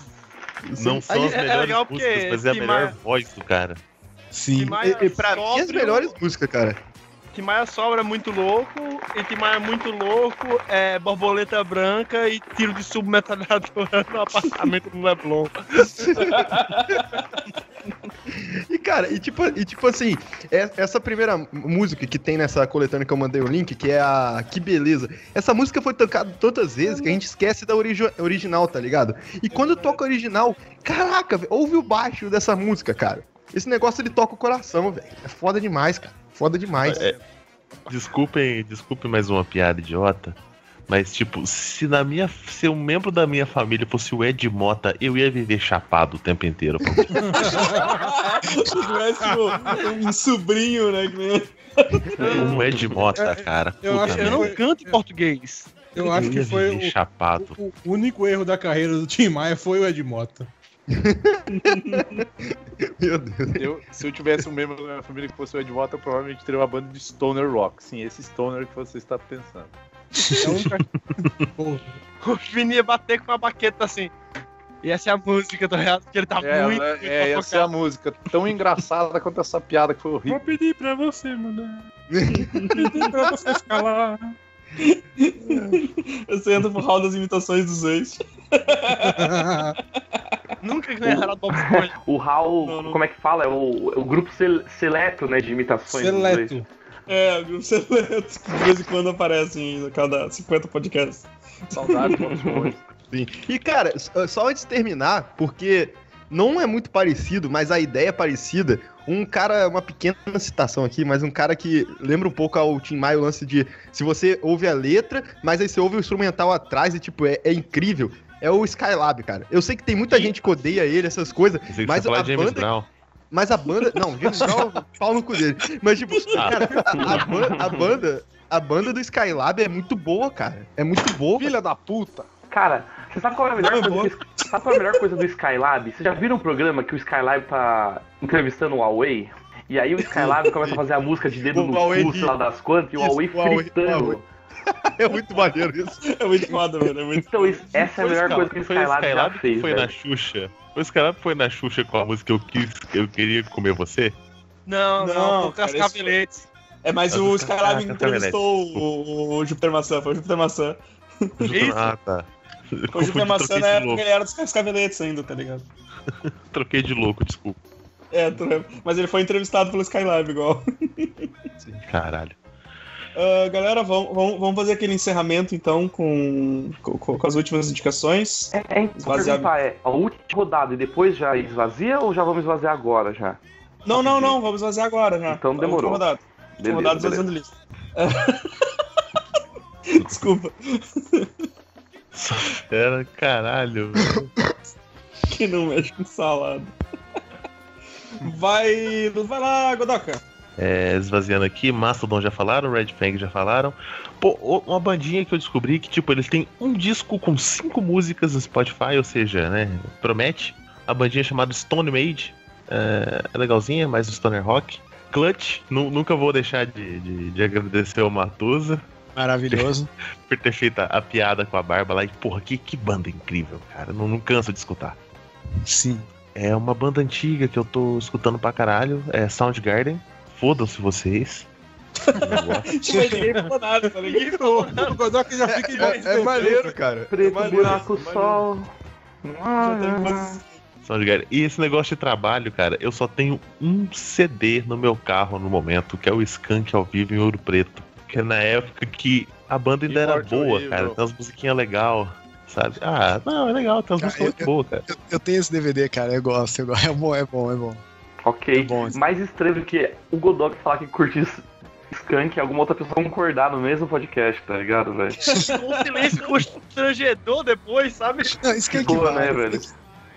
S6: Não são
S2: Aí
S6: as
S2: é- é
S6: melhores
S2: legal
S6: músicas, mas é a melhor voz do cara.
S7: Sim.
S10: E, e pra mim, as melhores músicas, cara.
S2: Tim Maia sobra é muito louco, e Tim Maia muito louco é borboleta branca e tiro de submetralhadora no apartamento do Leblon.
S10: E, cara, e tipo, e tipo assim, é- essa primeira música que tem nessa coletânea que eu mandei o link, que é a Que Beleza. Essa música foi tocada tantas vezes que a gente esquece da origi- original, tá ligado? E quando toca a original, caraca, ouve o baixo dessa música, cara. Esse negócio ele toca o coração, velho. É foda demais, cara. Foda demais.
S6: É, Desculpem, desculpem mais uma piada idiota. Mas, tipo, se na minha. Se um membro da minha família fosse o Ed Mota, eu ia viver chapado o tempo inteiro.
S1: Se tivesse um, um sobrinho, né?
S6: Um Ed Mota, cara.
S5: eu acho que
S2: Eu não canto em português.
S5: Eu acho que foi o,
S6: chapado.
S5: o- o único erro da carreira do Tim Maia foi o Ed Mota.
S10: Meu Deus.
S4: Eu, se eu tivesse um membro da minha família que fosse o Ed Mota, eu provavelmente teria uma banda de Stoner Rock. Sim, esse Stoner que você está pensando.
S5: É. Porra.
S2: O Vini ia bater com a baqueta assim. E essa é a música do real, que ele tá
S4: É,
S2: muito.
S4: é,
S2: muito
S4: é, essa é a música. Tão engraçada quanto essa piada que foi horrível.
S5: Vou pedir pra você, mano. pedir pra você ficar lá.
S1: Você entra pro hall das imitações dos ex.
S2: Nunca ganhará Bob Esponja.
S3: O Hal,
S1: Não, não.
S3: como é que fala? É o, é o grupo sel- seleto, né, de imitações.
S5: Seleto.
S1: É, o grupo seleto, que de vez em quando aparecem a cada 50 podcasts.
S4: Saudade do Bob Esponja.
S10: Sim. E, cara, s- só antes de terminar, porque não é muito parecido, mas a ideia é parecida. Um cara, uma pequena citação aqui, mas um cara que lembra um pouco ao Tim Maia o lance de se você ouve a letra, mas aí você ouve o instrumental atrás e, tipo, é, é incrível. É o Skylab, cara. Eu sei que tem muita gente que odeia ele, essas coisas, mas a
S6: James
S10: banda
S6: Brown.
S10: Mas a banda. Não, James Brown, pau no cu dele. Mas, tipo,
S6: Ah.
S10: cara, a, a ban- a banda. A banda do Skylab é muito boa, cara. É muito boa.
S4: Filha da puta.
S3: Cara, você sabe qual é a melhor
S1: Não,
S3: coisa? Do, sabe qual é a melhor coisa do Skylab? Vocês já viram um programa que o Skylab tá entrevistando o Huawei? E aí o Skylab começa a fazer a música de dedo
S10: O
S3: no
S10: Huawei
S3: cu, sei lá das quantas, e o
S10: Isso,
S3: Huawei
S10: o Huawei-
S3: fritando.
S10: É muito maneiro isso.
S1: É muito foda, velho. É muito...
S3: Então isso- essa é a
S6: Foi
S3: melhor coisa que o
S6: foi o
S3: Skylab, já
S6: Skylab que
S3: fez,
S6: foi
S3: velho.
S6: na Xuxa. O Skylab foi na Xuxa com a música Eu Quis, Eu Queria Comer Você?
S2: Não, não,
S1: Não, cara,
S2: cascaveletes.
S1: É, mas
S6: Mas
S1: o Skylab entrevistou o, o Júpiter Maçã, foi o Júpiter Maçã.
S2: Isso.
S6: Ah, tá.
S1: O Júpiter Maçã na
S6: de
S1: época ele era dos cascaveletes ainda, tá ligado?
S6: Troquei de louco, desculpa.
S1: É, mas ele foi entrevistado pelo Skylab igual.
S6: Caralho.
S1: Ah, galera, vamos, vamos, vamos fazer aquele encerramento então com, com, com as últimas indicações.
S3: É, é,
S1: Esvaziar-
S3: é, a última rodada e depois já esvazia ou já vamos esvaziar agora já?
S1: Não, não, não, vamos fazer agora já.
S3: Então demorou.
S1: última rodada.
S3: Beleza,
S1: rodada
S3: beleza.
S1: fazendo lista. Desculpa,
S6: fera, caralho. velho.
S1: que não mexe com salada. Vai. Vai lá, Godoka.
S6: É, esvaziando aqui, Mastodon já falaram, Red Fang já falaram. Pô, o- uma bandinha que eu descobri que, tipo, eles têm um disco com cinco músicas no Spotify, ou seja, né, promete. A bandinha chamada Stone Made. É, é legalzinha, mais do Stoner Rock. Clutch, nu- nunca vou deixar de, de, de agradecer ao Matusa
S7: Maravilhoso.
S6: por ter feito a, a piada com a barba lá. E, porra, que, que banda incrível, cara. Não, não canso de escutar.
S7: Sim.
S6: É uma banda antiga que eu tô escutando pra caralho. É Soundgarden. Fodam-se vocês. Eu gosto.
S1: Ninguém falou nada, tá?
S5: O Godoka já fica
S10: É, é maneiro, cara.
S3: Preto,
S10: maneiro,
S3: buraco, sol.
S1: Já tem quantos-
S6: Soundgarden. E esse negócio de trabalho, cara, eu só tenho um CD no meu carro no momento, que é o Skunk ao vivo em Ouro Preto. Que é na época que a banda ainda era boa,
S4: horrível.
S6: cara. Tem umas musiquinhas legais, sabe? Ah, não, é legal, tem umas
S7: Cara,
S6: músicas muito
S7: eu-
S6: boas, cara.
S7: Eu, eu tenho esse DVD, cara. Eu gosto, eu gosto. É bom, é bom, é bom.
S3: Ok.
S7: É bom, assim.
S3: Mais estranho do que o Godok falar que curte s- Skunk e alguma outra pessoa concordar no mesmo podcast, tá ligado, velho?
S2: Um silêncio constrangedor depois, sabe?
S7: Não, Skunk
S3: Boa,
S7: vale.
S3: né, velho?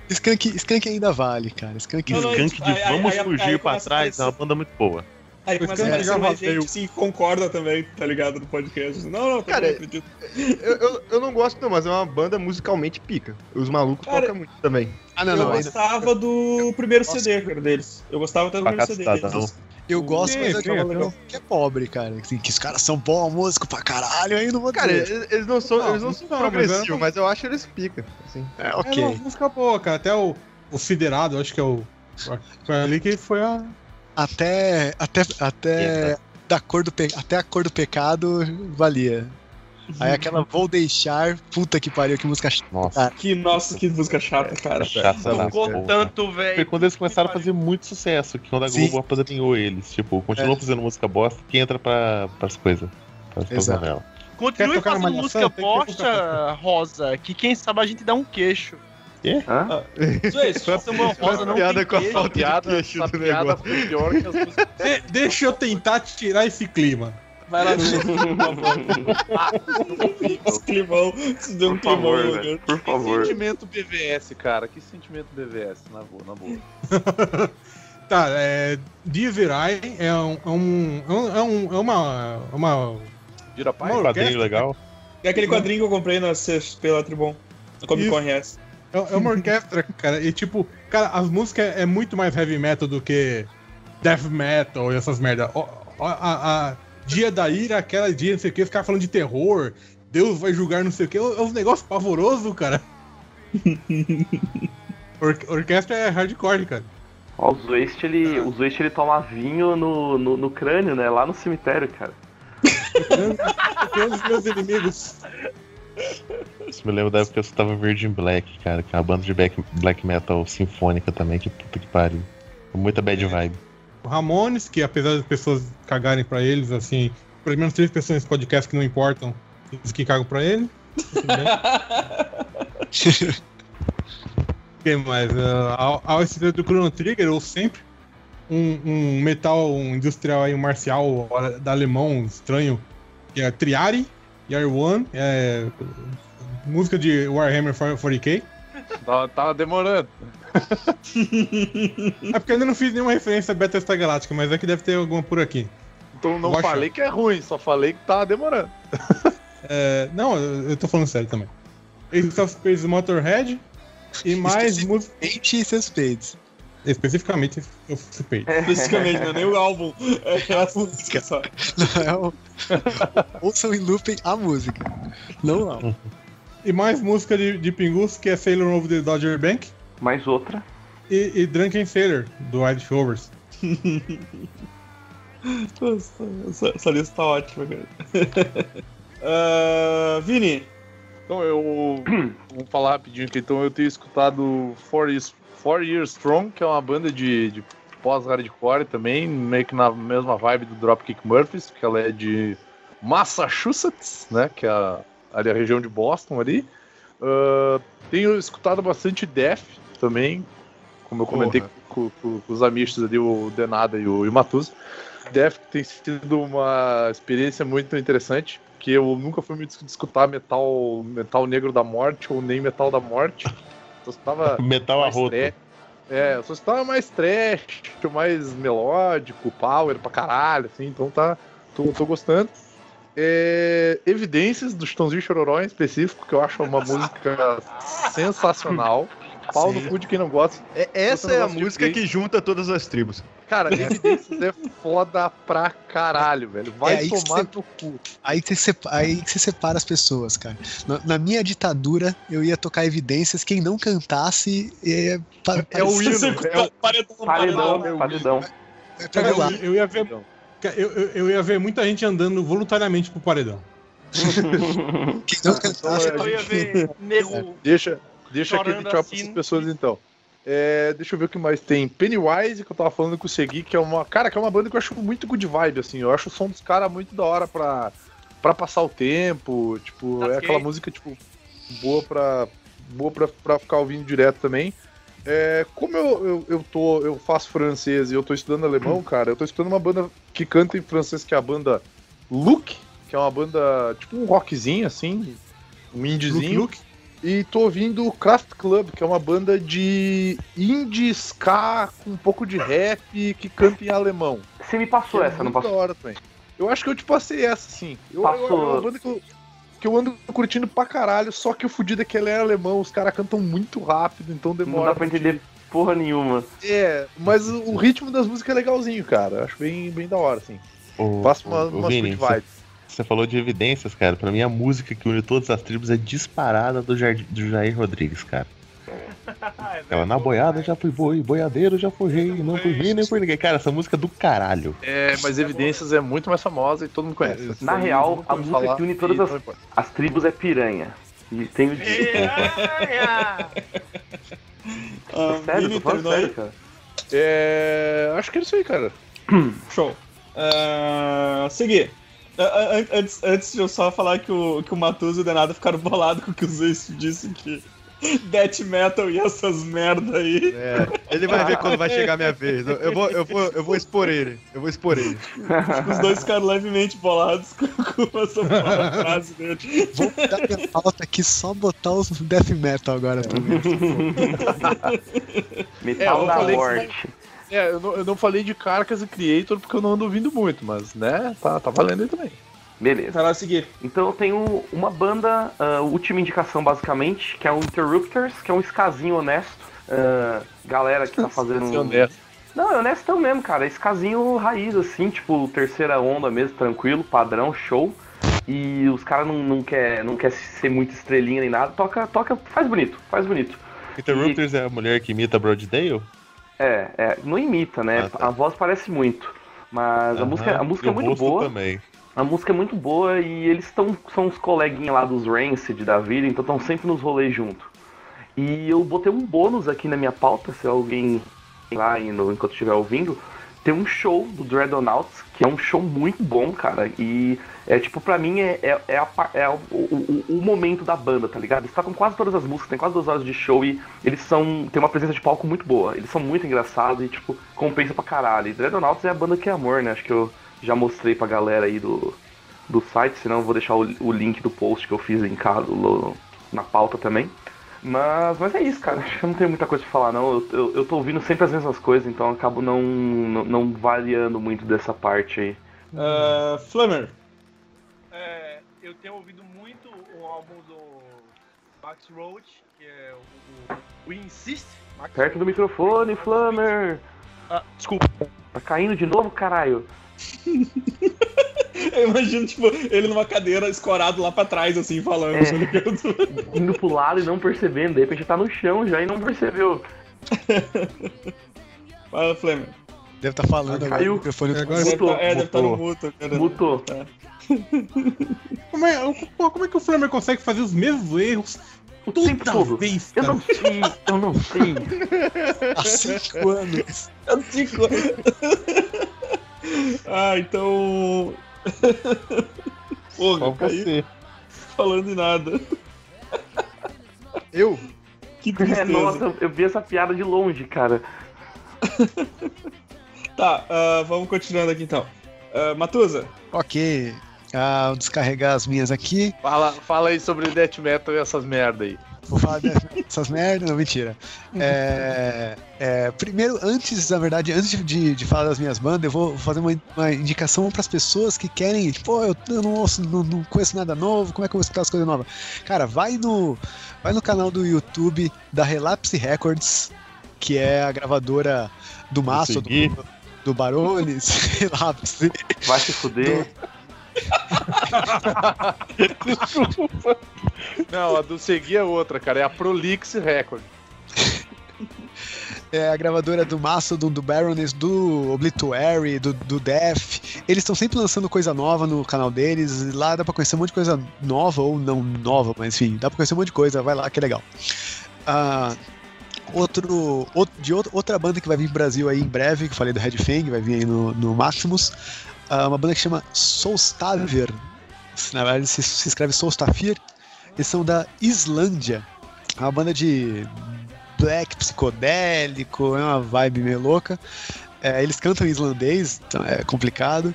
S7: Skunk, Skunk ainda vale, cara. Skunk
S1: Não, não,
S6: Skunk de
S1: aí- aí-
S6: Vamos
S1: aí- aí
S6: Fugir pra
S1: começa a
S6: Trás é uma banda muito boa.
S1: Aí começa a aparecer
S5: já
S1: mais gente assim, que concorda também, tá ligado? No podcast. Não, não,
S10: Cara. Eu, eu, eu não gosto, não, mas é uma banda musicalmente pica. Os malucos
S1: Cara,
S10: tocam muito também.
S7: Ah, não,
S1: eu
S7: não. ainda-
S1: gostava do primeiro CD, cara, deles. Eu gostava até do primeiro CD deles.
S7: Eu gosto,
S5: Sim,
S7: mas eu
S5: sim,
S7: digo
S5: legal.
S7: que é pobre, cara. Assim, que os caras são bons músicos pra caralho, aí eu não vou
S10: Cara,
S7: dizer.
S10: eles, eles não são,
S5: Não,
S10: eles não são
S5: não,
S10: progressivos, mas eu acho eles pica. Assim.
S7: É,
S5: É
S7: ok.
S5: uma música boa, cara. Até o, o Siderado, acho que é o. Foi ali que foi a.
S7: Até, até, até, da cor do pe... até a cor do pecado valia. Aí aquela Vou Deixar, puta que pariu, que música chata.
S6: Nossa,
S1: Que, nossa, que música chata, cara.
S6: chata
S2: Não ficou tanto,
S6: Foi
S2: velho.
S6: quando eles começaram a fazer muito sucesso, que quando a. Globo apadrinhou eles. Tipo, continuam fazendo música bosta que entra pra, pras coisas. Pras,
S7: Exato.
S6: novelas.
S2: Continue fazendo música bosta, Rosa, que quem sabe a gente dá um queixo.
S3: Hã?
S1: Isso é isso.
S2: Samuel Rosa não
S10: piada
S2: tem
S10: com a falta de
S4: piada,
S10: queixo do negócio.
S4: foi pior que as músicas.
S5: De- deixa eu tentar tirar esse clima.
S1: Vai lá, Dudu, por favor. Esse climão. Isso deu um
S3: Por favor,
S1: climão,
S3: velho. Por
S4: Que
S3: favor.
S4: sentimento BVS, cara. Que sentimento BVS, na boa, na boa.
S5: Tá, é. Divirai é um. É, um, é, um, é, um- é uma. é uma.
S4: Vira pai?
S5: Uma
S6: Um quadrinho
S5: orquestra,
S6: legal.
S1: É aquele quadrinho que eu comprei na CXP lá, Tribom. No Comic Con RS.
S5: É, é uma orquestra, cara. E tipo, cara, as músicas é muito mais heavy metal do que death metal e essas merda. Ó, ó, a, a dia da ira, aquela dia, não sei o que, ficar falando de terror. Deus vai julgar não sei o que. É um negócio pavoroso, cara. Or- orquestra é hardcore, cara.
S3: Ó, o Zwist, ele, o Zwist, ele toma vinho no, no, no crânio, né? Lá no cemitério, cara.
S5: Tem um dos meus inimigos.
S6: Isso me lembra da época que eu escutava Virgin Black, cara, que é uma banda de black, black metal sinfônica também, que puta que pariu. Com Muita bad vibe.
S5: O Ramones, que apesar das pessoas cagarem pra eles, assim, pelo menos três pessoas nesse podcast que não importam, eles que cagam pra ele. Bem. Quem mais? Uh, a, a OST do Chrono Trigger, ou sempre. um, um metal industrial aí, um marcial da alemão estranho, que é Triari, Year One, é, música de Warhammer 40k.
S4: Tava, tava demorando.
S5: É porque eu ainda não fiz nenhuma referência a Battlestar Galactica, mas é que deve ter alguma por aqui.
S4: Então não
S5: achar.
S4: falei que é ruim, só falei que tava demorando.
S5: É, não, eu, eu tô falando sério também. Ace of Spades Motorhead e mais música.
S7: Especificamente seus peitos.
S5: Especificamente Ace of Spades.
S1: Especificamente, não é nem o álbum. É a música só.
S7: Não é o... Ouçam em looping a música. Não, não.
S5: E mais música de, de Pingus, que é Sailor Over the Dodger Bank.
S3: Mais outra.
S5: E, e Drunken Sailor, do Wild Showers.
S1: Nossa, essa, essa lista tá ótima, cara. Ah, Vini,
S4: Então eu vou falar rapidinho aqui. Então eu tenho escutado Four Years, Four Years Strong, que é uma banda de, de pós-hardcore também, meio que na mesma vibe do Dropkick Murphys, que ela é de Massachusetts, né? Que é a, ali a região de Boston ali. Ah, tenho escutado bastante Death também, como eu comentei com, com- com os amigos ali, o Denada e o, e o Matuso. Death tem sido uma experiência muito interessante, que eu nunca fui muito de escutar metal, metal negro da morte ou nem metal da morte. Eu estava
S6: Metal
S4: mais
S6: arroto.
S4: trash. É, eu só estava mais trash, mais melódico, power pra caralho, assim, então tá. Tô, tô gostando. É, Evidências do Chitãozinho Chororó em específico, que eu acho uma música sensacional. Pau no cu de quem não gosta.
S10: É, essa é a música que junta todas as tribos.
S4: Cara, Evidências é foda pra caralho, velho. Vai
S7: É
S4: tomar no cu.
S7: Aí que, você aí que você separa as pessoas, cara. Na, na minha ditadura, eu ia tocar evidências. Quem não cantasse. É, pa-
S10: É o hino. É o...
S1: paredão,
S3: Paredão, paredão.
S7: é pra
S5: Cara, eu, eu ia ver. Eu, eu, eu ia ver muita gente andando voluntariamente pro paredão.
S7: Quem não cantasse.
S4: Então,
S2: Eu ia ver nego
S4: Deixa, deixa
S2: Chorando
S4: tchau
S2: assim.
S4: pra essas pessoas então. É, deixa eu ver o que mais tem. Pennywise, que eu tava falando com o Segui, que é uma. Cara, que é uma banda que eu acho muito good vibe, assim. Eu acho o som dos caras muito da hora pra, pra passar o tempo. Tipo, é
S2: Ok.
S4: aquela música, tipo, boa pra. Boa pra, pra ficar ouvindo direto também. É, como eu, eu, eu tô. Eu faço francês e eu tô estudando alemão, cara, eu tô estudando uma banda que canta em francês, que é a banda Look, que é uma banda, tipo um rockzinho, assim, um indiezinho.
S5: Look, look.
S4: E tô ouvindo o Craft Club, que é uma banda de indie ska com um pouco de rap que canta em alemão.
S3: Você me passou
S4: Que é
S3: essa, não
S4: muito
S3: passou?
S4: da hora também. Eu acho que eu te passei essa, sim. Eu,
S3: Passou.
S4: eu- é uma banda que eu, que eu ando curtindo pra caralho, só que o fudido é que ela é alemão, os caras cantam muito rápido, então demora.
S3: Não dá pra entender porra nenhuma.
S4: É, mas o, o ritmo das músicas é legalzinho, cara. Eu acho bem, bem da hora, assim. Passa uma,
S6: ô,
S4: umas
S6: Vini,
S4: good vibes.
S6: Você falou de evidências, cara. Pra mim, a música que une todas as tribos é disparada do, Jar- do Jair Rodrigues, cara. Ela na boiada já fui boi, boiadeiro já fui rei, não fui rei nem por ninguém. Cara, essa música é do caralho.
S4: É, mas Evidências é muito mais famosa e todo mundo conhece.
S3: Na
S4: Todo
S3: real, a música
S4: falar
S3: que une todas as-. As tribos é piranha. E tem o dia.
S1: Ah,
S3: Sério,
S1: Vini
S3: tô
S1: aí?
S3: sério, cara.
S4: É, acho que é isso aí, cara.
S1: Show. Uh, seguir. An- antes, antes de eu só falar que o, que o Matuso e o Denado ficaram bolados com o que o Zeus disse que death metal e essas merda aí.
S10: É, ele vai ver quando vai chegar a minha vez. Eu, eu vou, eu, vou, eu vou expor ele. Eu vou expor ele.
S1: Os dois ficaram levemente bolados com, com essa frase dele.
S7: Vou dar minha pauta aqui só botar os death metal agora também.
S3: Metal
S4: É,
S3: da morte.
S4: É, eu não, eu não falei de Carcas e Creator porque eu não ando ouvindo muito, mas, né, tá, tá valendo aí também.
S3: Beleza.
S1: Vai lá seguir.
S3: Então eu tenho uma banda, ah, última indicação basicamente, que é o Interrupters, que é um skazinho honesto. Ah, galera que tá fazendo.
S4: Honesto.
S3: Não, é honestão mesmo, cara. É skazinho raiz, assim, tipo, terceira onda mesmo, tranquilo, padrão, show. E os caras não, não quer, não quer ser muito estrelinha nem nada. Toca, toca, faz bonito, faz bonito.
S6: Interrupters é a mulher que imita Broaddale?
S3: É, é, não imita, né?
S6: Ah, tá.
S3: A voz parece muito. Mas a
S6: Aham,
S3: música, a música é muito boa.
S6: também.
S3: A música é muito boa e eles estão são os coleguinhas lá dos Rancid da vida, então estão sempre nos rolês junto. E eu botei um bônus aqui na minha pauta, se alguém lá indo, enquanto estiver ouvindo, tem um show do Dreadnoughts, que é um show muito bom, cara. E é tipo, pra mim é, é, é, a é o, o, o- momento da banda, tá ligado? Eles tocam quase todas as músicas, tem quase duas horas de show e eles são. tem uma presença de palco muito boa. Eles são muito engraçados e, tipo, compensa pra caralho. E Dreadnoughts é a banda que é amor, né? Acho que eu já mostrei pra galera aí do, do site, senão eu vou deixar o, o link do post que eu fiz linkado no- na pauta também. Mas, mas é isso, cara. Acho que eu não tenho muita coisa pra falar, não. Eu, eu, eu tô ouvindo sempre as mesmas coisas, então acabo não, não, não variando muito dessa parte aí.
S1: Flamer.
S2: É, eu tenho ouvido muito o álbum do Max Roach, que é o, o We Insist. Max
S3: Perto do microfone, Flammer!
S2: Ah, desculpa.
S3: Tá caindo de novo, caralho?
S1: Eu imagino, tipo, ele numa cadeira escorado lá pra trás, assim, falando.
S3: É.
S1: tá?
S3: Indo pro lado e não percebendo, de repente tá no chão já e não percebeu.
S1: Fala, Flamer.
S7: Deve estar falando agora
S3: Caiu.
S7: no microfone.
S5: Agora
S1: Deve
S3: Mutou,
S1: tá- é, deve estar no
S4: mutou.
S1: muto, cara.
S3: Mutou.
S5: Como é, pô, como é que o Flamer consegue fazer os mesmos erros
S3: O tempo
S5: toda
S3: todo.
S5: vez,
S3: Eu não sei, eu não sei.
S7: Há cinco anos.
S1: Eu fico- ah, então. Porra,
S4: Só você.
S1: falando em nada.
S10: Eu?
S1: Que
S3: É,
S1: tristeza.
S3: nossa, eu vi essa piada de longe, cara.
S1: Tá, ah, vamos continuando aqui então. Ah, Matusa,
S7: Ok. Ah, vou descarregar as minhas aqui.
S4: Fala, fala aí sobre Death Metal e essas merda aí.
S7: Vou falar dessas merdas, não, mentira. É, é, primeiro, antes, na verdade, antes de, de falar das minhas bandas, eu vou fazer uma, uma indicação para as pessoas que querem, tipo, "Pô, eu, eu não, ouço, não, não conheço nada novo, como é que eu vou escutar as coisas novas? Cara, vai no, vai no canal do YouTube da Relapse Records, que é a gravadora do Maço,
S6: seguir.
S7: do, do Barones, Relapse.
S3: Vai se fuder.
S4: Não, a do Segui é outra, cara. É a Prolix Record.
S7: é a gravadora do Mastodon, do Baroness, do Obituary, do, do Death. Eles estão sempre lançando coisa nova no canal deles. Lá dá pra conhecer um monte de coisa nova, ou não nova, mas enfim, dá pra conhecer um monte de coisa. Vai lá que é legal. Ah, outro, outro- de outra, outra banda que vai vir pro Brasil aí em breve, que eu falei do Red Fang, vai vir aí no, no Maximus. Ah, uma banda que chama Solstavier. Na verdade, se, se escreve Solstafir. Eles são da Islândia. É uma banda de black psicodélico, é uma vibe meio louca. É, eles cantam em islandês, então é complicado.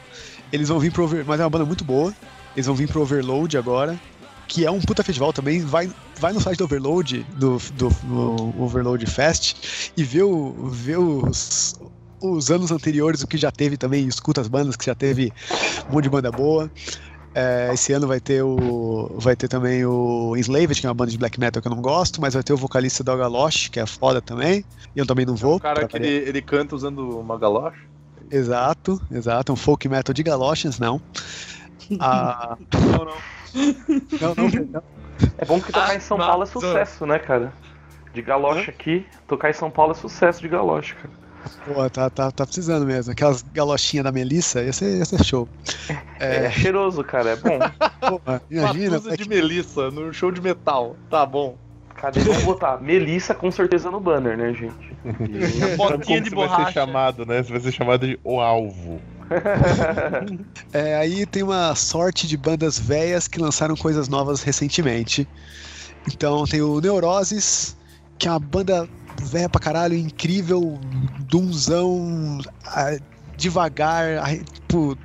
S7: Eles vão vir pro Over... Mas é uma banda muito boa. Eles vão vir pro Overload agora, que é um puta festival também. Vai, vai no site do Overload, do, do, do Overload Fest, e vê, o, vê os, os anos anteriores, o que já teve também, escuta as bandas que já teve um monte de banda boa. É, esse ano vai ter o. Vai ter também o Enslaved, que é uma banda de black metal que eu não gosto, mas vai ter o vocalista da Galosh, que é foda também. E eu também não vou.
S4: O cara que ele, ele canta usando uma galocha.
S7: Exato, exato. Um folk metal de galochas, não. Ah,
S2: Não, não.
S7: não, não, perdão.
S3: É bom que tocar em São
S2: Ah,
S3: Paulo é sucesso, né, cara? De galocha aqui, tocar em São Paulo é sucesso de galocha, cara.
S7: Pô, tá, tá, tá precisando mesmo. Aquelas galochinhas da Melissa, ia ser, ia ser show.
S3: É,
S7: É,
S3: cheiroso, cara, é bom.
S7: porra, imagina.
S4: Matusa de Melissa no show de metal. Tá bom.
S3: Cadê? Vamos botar Melissa com certeza no banner, né, gente?
S2: Botinha
S6: Como
S2: de
S6: você vai ser
S2: borracha.
S6: chamado, né? Você vai ser chamado de O Alvo.
S7: É, aí tem uma sorte de bandas velhas que lançaram coisas novas recentemente. Então tem o Neuroses, que é uma banda velha pra caralho, incrível, dunzão, devagar, tipo,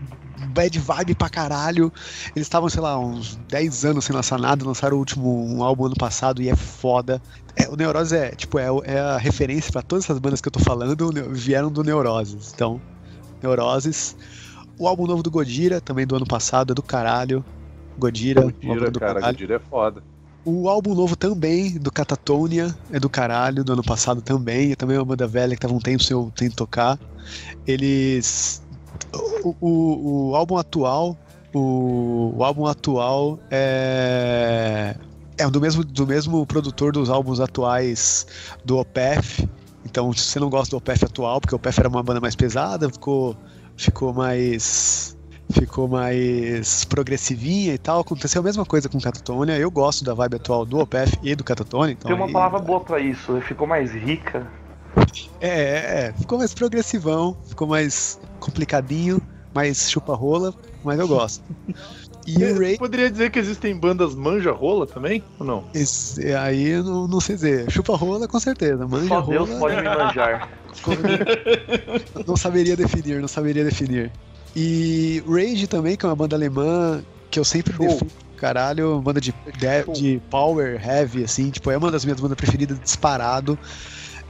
S7: bad vibe pra caralho. Eles estavam, sei lá, uns 10 anos sem lançar nada, lançaram o último um álbum ano passado e é foda. É, o Neuroses é, tipo, é, é a referência pra todas essas bandas que eu tô falando, vieram do Neuroses. Então, Neuroses. O álbum novo do Godira, também do ano passado, é do caralho. Godira,
S4: Godira, cara.
S7: caralho.
S4: Godira é foda.
S7: O álbum novo também, do Catatonia, é do caralho, do ano passado também. É também uma banda velha que tava um tempo sem, eu- sem tocar. Eles. O, o, o álbum atual. O, o álbum atual é. É do mesmo, do mesmo produtor dos álbuns atuais do Opeth. Então, se você não gosta do Opeth atual, porque o Opeth era uma banda mais pesada, ficou, ficou mais ficou mais progressivinha e tal. Aconteceu a mesma coisa com Catatonia. Eu gosto da vibe atual do Opeth e do Catatonia. Então
S3: Tem uma
S7: aí-
S3: palavra boa pra isso, ficou mais rica.
S7: É, é, é, ficou mais progressivão, ficou mais complicadinho, mais chupa-rola, mas eu gosto. E o Ray,
S4: Poderia dizer que existem bandas manja-rola também? Ou não?
S7: esse- aí eu não, não sei dizer. Chupa-rola, com certeza.
S3: Só
S7: Manja-rola,
S3: Deus pode me manjar.
S7: não saberia definir, não saberia definir. E Rage também, que é uma banda alemã que eu sempre
S4: Show.
S7: defino. Caralho, banda de, de, de power, heavy, assim, tipo, é uma das minhas bandas preferidas disparado.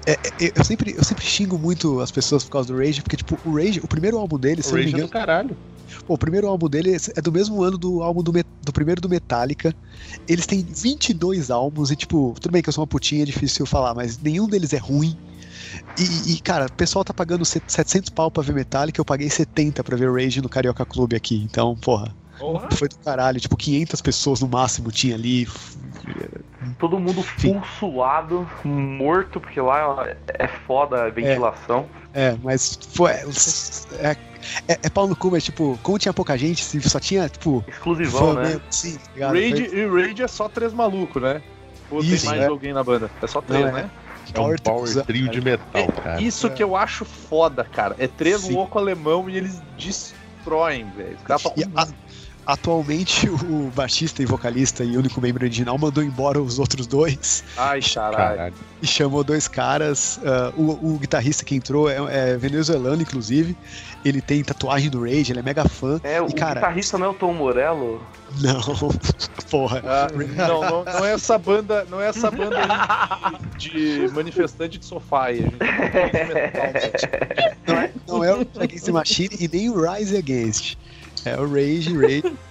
S7: É, é, eu, sempre, eu sempre xingo muito as pessoas por causa do Rage, porque, tipo, o Rage, o primeiro álbum dele, se
S6: O Rage é
S7: engano,
S6: do caralho.
S7: Pô, o primeiro álbum dele é do mesmo ano do álbum do, do primeiro do Metallica. Eles têm 22 álbuns e, tipo, tudo bem que eu sou uma putinha, é difícil falar, mas nenhum deles é ruim. E, e, cara, o pessoal tá pagando set- 700 pau pra ver Metallica, eu paguei 70 pra ver Rage no Carioca Clube aqui. Então, porra, foi do caralho. Tipo, 500 pessoas no máximo tinha ali.
S3: Todo mundo full suado, morto, porque lá é foda a ventilação.
S7: É, mas foi. É, é, é pau no cu, mas, tipo, como tinha pouca gente, se só tinha, tipo.
S3: Exclusivão, né?
S7: mesmo, sim, tá ligado?
S4: Rage, e Rage é só três malucos, né? Ou
S7: Isso,
S4: tem mais
S7: é.
S4: alguém na banda? É só três,
S7: Não, é.
S4: né?
S6: É um
S7: Power Trio,
S6: de metal, cara.
S4: Isso que eu acho foda, cara. É três loucos alemão e eles destroem, velho. Os caras tocam
S7: atualmente o baixista e vocalista e único membro original mandou embora os outros dois
S4: Ai, caralho.
S7: E chamou dois caras. ah, o, o guitarrista que entrou é, é venezuelano, inclusive. Ele tem tatuagem do Rage, ele é mega fã.
S3: É, o
S7: E, cara-
S3: guitarrista não é o Tom Morello?
S7: Não, porra.
S4: Ah, não, não, não é essa banda, não é essa banda aí de, de manifestante de sofá aí, a gente
S7: Não é, não é o Against the Machine e nem o Rise Against. É o Rage, Rage.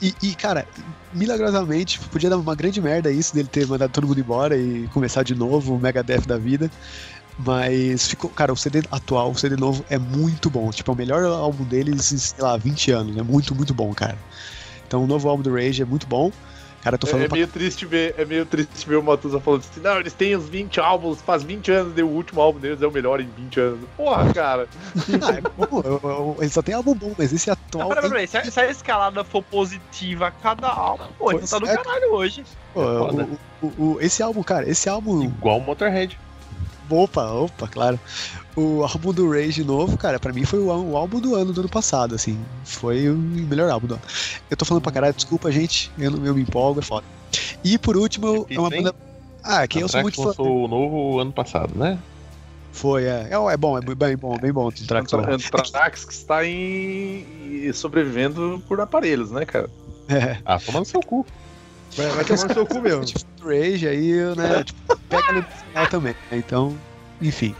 S7: E, e, cara, milagrosamente, podia dar uma grande merda isso dele ter mandado todo mundo embora e começar de novo o Megadeth da vida. Mas ficou, cara, o CD atual, o CD novo é muito bom. Tipo, é o melhor álbum deles sei lá, 20 anos. É muito, muito bom, cara. Então o novo álbum do Rage é muito bom. Cara, eu tô
S4: É,
S7: falando
S4: é
S7: pra
S4: meio triste ver, é meio triste ver o Matusa falando assim, não, eles têm os 20 álbuns, faz 20 anos, e o último álbum deles é o melhor em 20 anos. Porra, cara.
S7: Ah, é bom, eu- eu- ele só tem álbum bom, mas esse atual.
S2: Peraí,
S7: tem-
S2: peraí, se, a- se a escalada for positiva a cada álbum, pô,
S7: Pois
S2: tá do
S7: é.
S2: caralho hoje.
S7: Pô,
S6: foda.
S7: o- o- o- esse álbum, cara, esse álbum.
S6: Igual o Motorhead.
S7: Opa, opa, claro. O álbum do Rage novo, cara, pra mim foi o, o álbum do ano do ano passado, assim. Foi o melhor álbum do ano. Eu tô falando pra caralho, desculpa, gente. Eu, não- eu me empolgo, é foda. E por último, é uma banda. Ah, que eu sou muito fã.
S6: lançou o novo ano passado, né?
S7: Foi, é. É, é bom, é bem bom, bem bom. o Anthrax.
S4: Que está em sobrevivendo por aparelhos, né, cara?
S7: É.
S6: Ah, tomando seu cu.
S10: Vai, vai tomar no seu cu mesmo.
S7: do Rage aí, né, tipo, pega ali final também, né, então, enfim.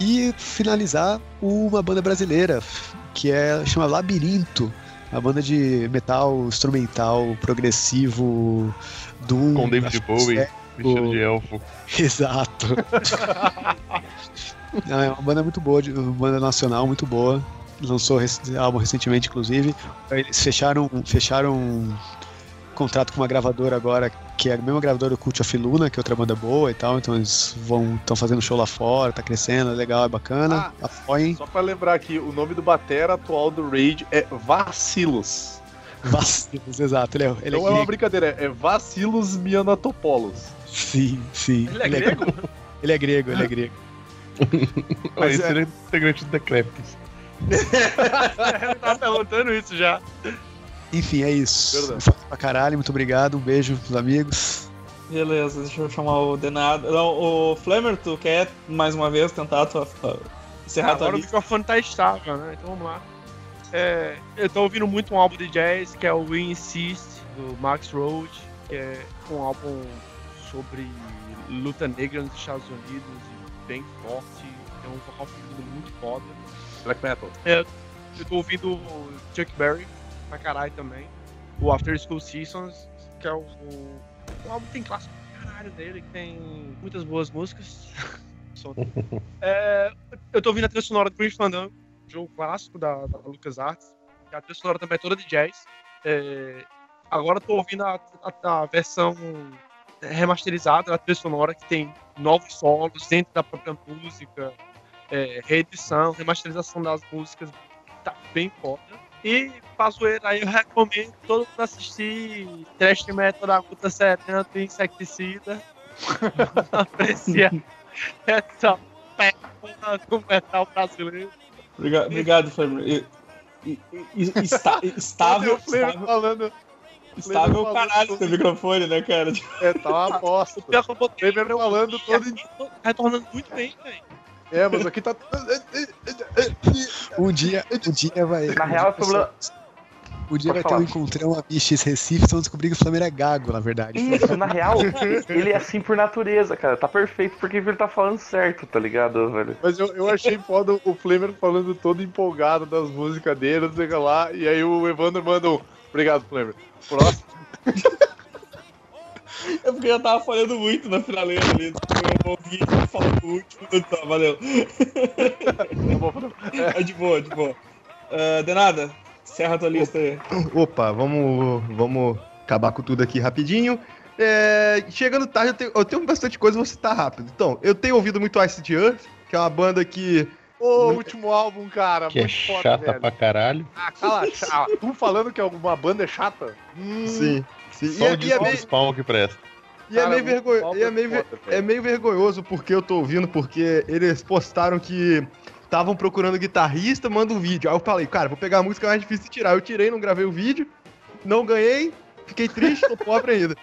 S7: E finalizar uma banda brasileira, que é, chama Labirinto, uma banda de metal instrumental, progressivo, Doom.
S6: Com David Bowie,
S7: é-
S6: vestido de elfo.
S7: Exato. É uma banda muito boa, uma banda nacional muito boa. Lançou álbum recentemente, inclusive. Eles fecharam, fecharam contrato com uma gravadora agora, que é a mesma gravadora do Cult of Luna, que é outra banda boa e tal. Então eles vão estão fazendo show lá fora, tá crescendo, é legal, é bacana. Apoiem.
S4: Só pra lembrar aqui, o nome do batera atual do Rage é Vacilos.
S7: Vacilos, exato. Ele é, ele é
S4: Não é uma brincadeira, é Vacilos Mianatopoulos.
S7: Sim, sim.
S2: Ele é grego?
S7: Ele é grego, ele é grego.
S6: Mas
S7: é-
S6: ele é integrante do Decreptus.
S2: Eu tava perguntando isso já.
S7: Enfim, é isso.
S4: Verdade.
S7: Pra caralho, muito obrigado. Um beijo pros amigos.
S1: Beleza, deixa eu chamar o Denado. Não, o Flamer, tu quer mais uma vez tentar tua, tua- encerrar tua
S2: Agora o
S1: lista?
S2: microfone tá estável, né? Então vamos lá. É, eu tô ouvindo muito um álbum de jazz que é o We Insist, do Max Road, que é um álbum sobre luta negra nos Estados Unidos e bem forte. É um vocal feminino muito foda.
S4: Black Metal.
S2: Eu tô ouvindo o Chuck Berry pra caralho também. O After School Seasons, que é o, o, o álbum tem clássico pra caralho dele, que tem muitas boas músicas. É, eu tô ouvindo a trilha sonora do Green Fandango, jogo clássico da, da LucasArts. que A trilha sonora também é toda de jazz. É, agora eu tô ouvindo a, a- a versão remasterizada da trilha sonora, que tem novos solos dentro da própria música, é, reedição, remasterização das músicas, tá bem foda. E pra zoeira aí eu recomendo todo mundo assistir Trash Metal da Guta Serena do Insecticida. Aprecia essa do metal brasileiro.
S1: Obrigado, obrigado Flamer. E- está- estável,
S4: o
S1: estável,
S4: falando.
S1: estável
S4: falando
S1: caralho seu microfone, né, cara?
S4: É, tá uma bosta.
S2: Eu botei
S4: Flamer falando todo.
S2: retornando muito bem, velho.
S4: É, mas aqui tá.
S7: Um dia, um dia vai.
S3: Na real, é problema.
S7: Um dia vai
S3: Pode
S7: ter um
S3: falar.
S7: encontrão a bichos Recife, vocês vão descobrir que o Flamengo é gago, na verdade.
S3: Isso, na real, ele é assim por natureza, cara. Tá perfeito porque ele tá falando certo, tá ligado, velho?
S4: Mas eu, eu achei foda o Flamer falando todo empolgado das músicas dele, não sei o que lá. E aí o Evandro manda um. Obrigado, Flamer. Próximo.
S1: É porque eu tava falando muito na finaleira ali. Eu ouvi ele falando o último. Tá, valeu.
S4: Tá.
S1: É de boa, de boa. Ah, de nada, encerra a tua lista aí.
S10: Opa, vamos, vamos acabar com tudo aqui rapidinho. É, chegando tarde, eu tenho, eu tenho bastante coisa, vou citar rápido. Então, eu tenho ouvido muito Ice the Earth, que é uma banda que.
S4: Ô, último álbum, cara.
S6: Que é
S4: muito foda,
S6: chata
S4: velho.
S6: pra caralho.
S4: Ah, cala, ah, tu falando que alguma banda é chata? Hum,
S10: Sim. Sim. E,
S6: Só
S10: é-
S6: o
S10: e é
S6: disco
S10: meio,
S6: do Spawn que presta.
S10: e é
S4: cara,
S10: meio
S4: o
S10: vergonho-
S4: álbum
S10: e é meio é meio vergonhoso porque eu tô ouvindo, porque eles postaram que estavam procurando guitarrista, manda um vídeo. Aí eu falei, cara, vou pegar a música mais difícil de tirar. Eu tirei, não gravei o vídeo, não ganhei, fiquei triste, tô pobre ainda.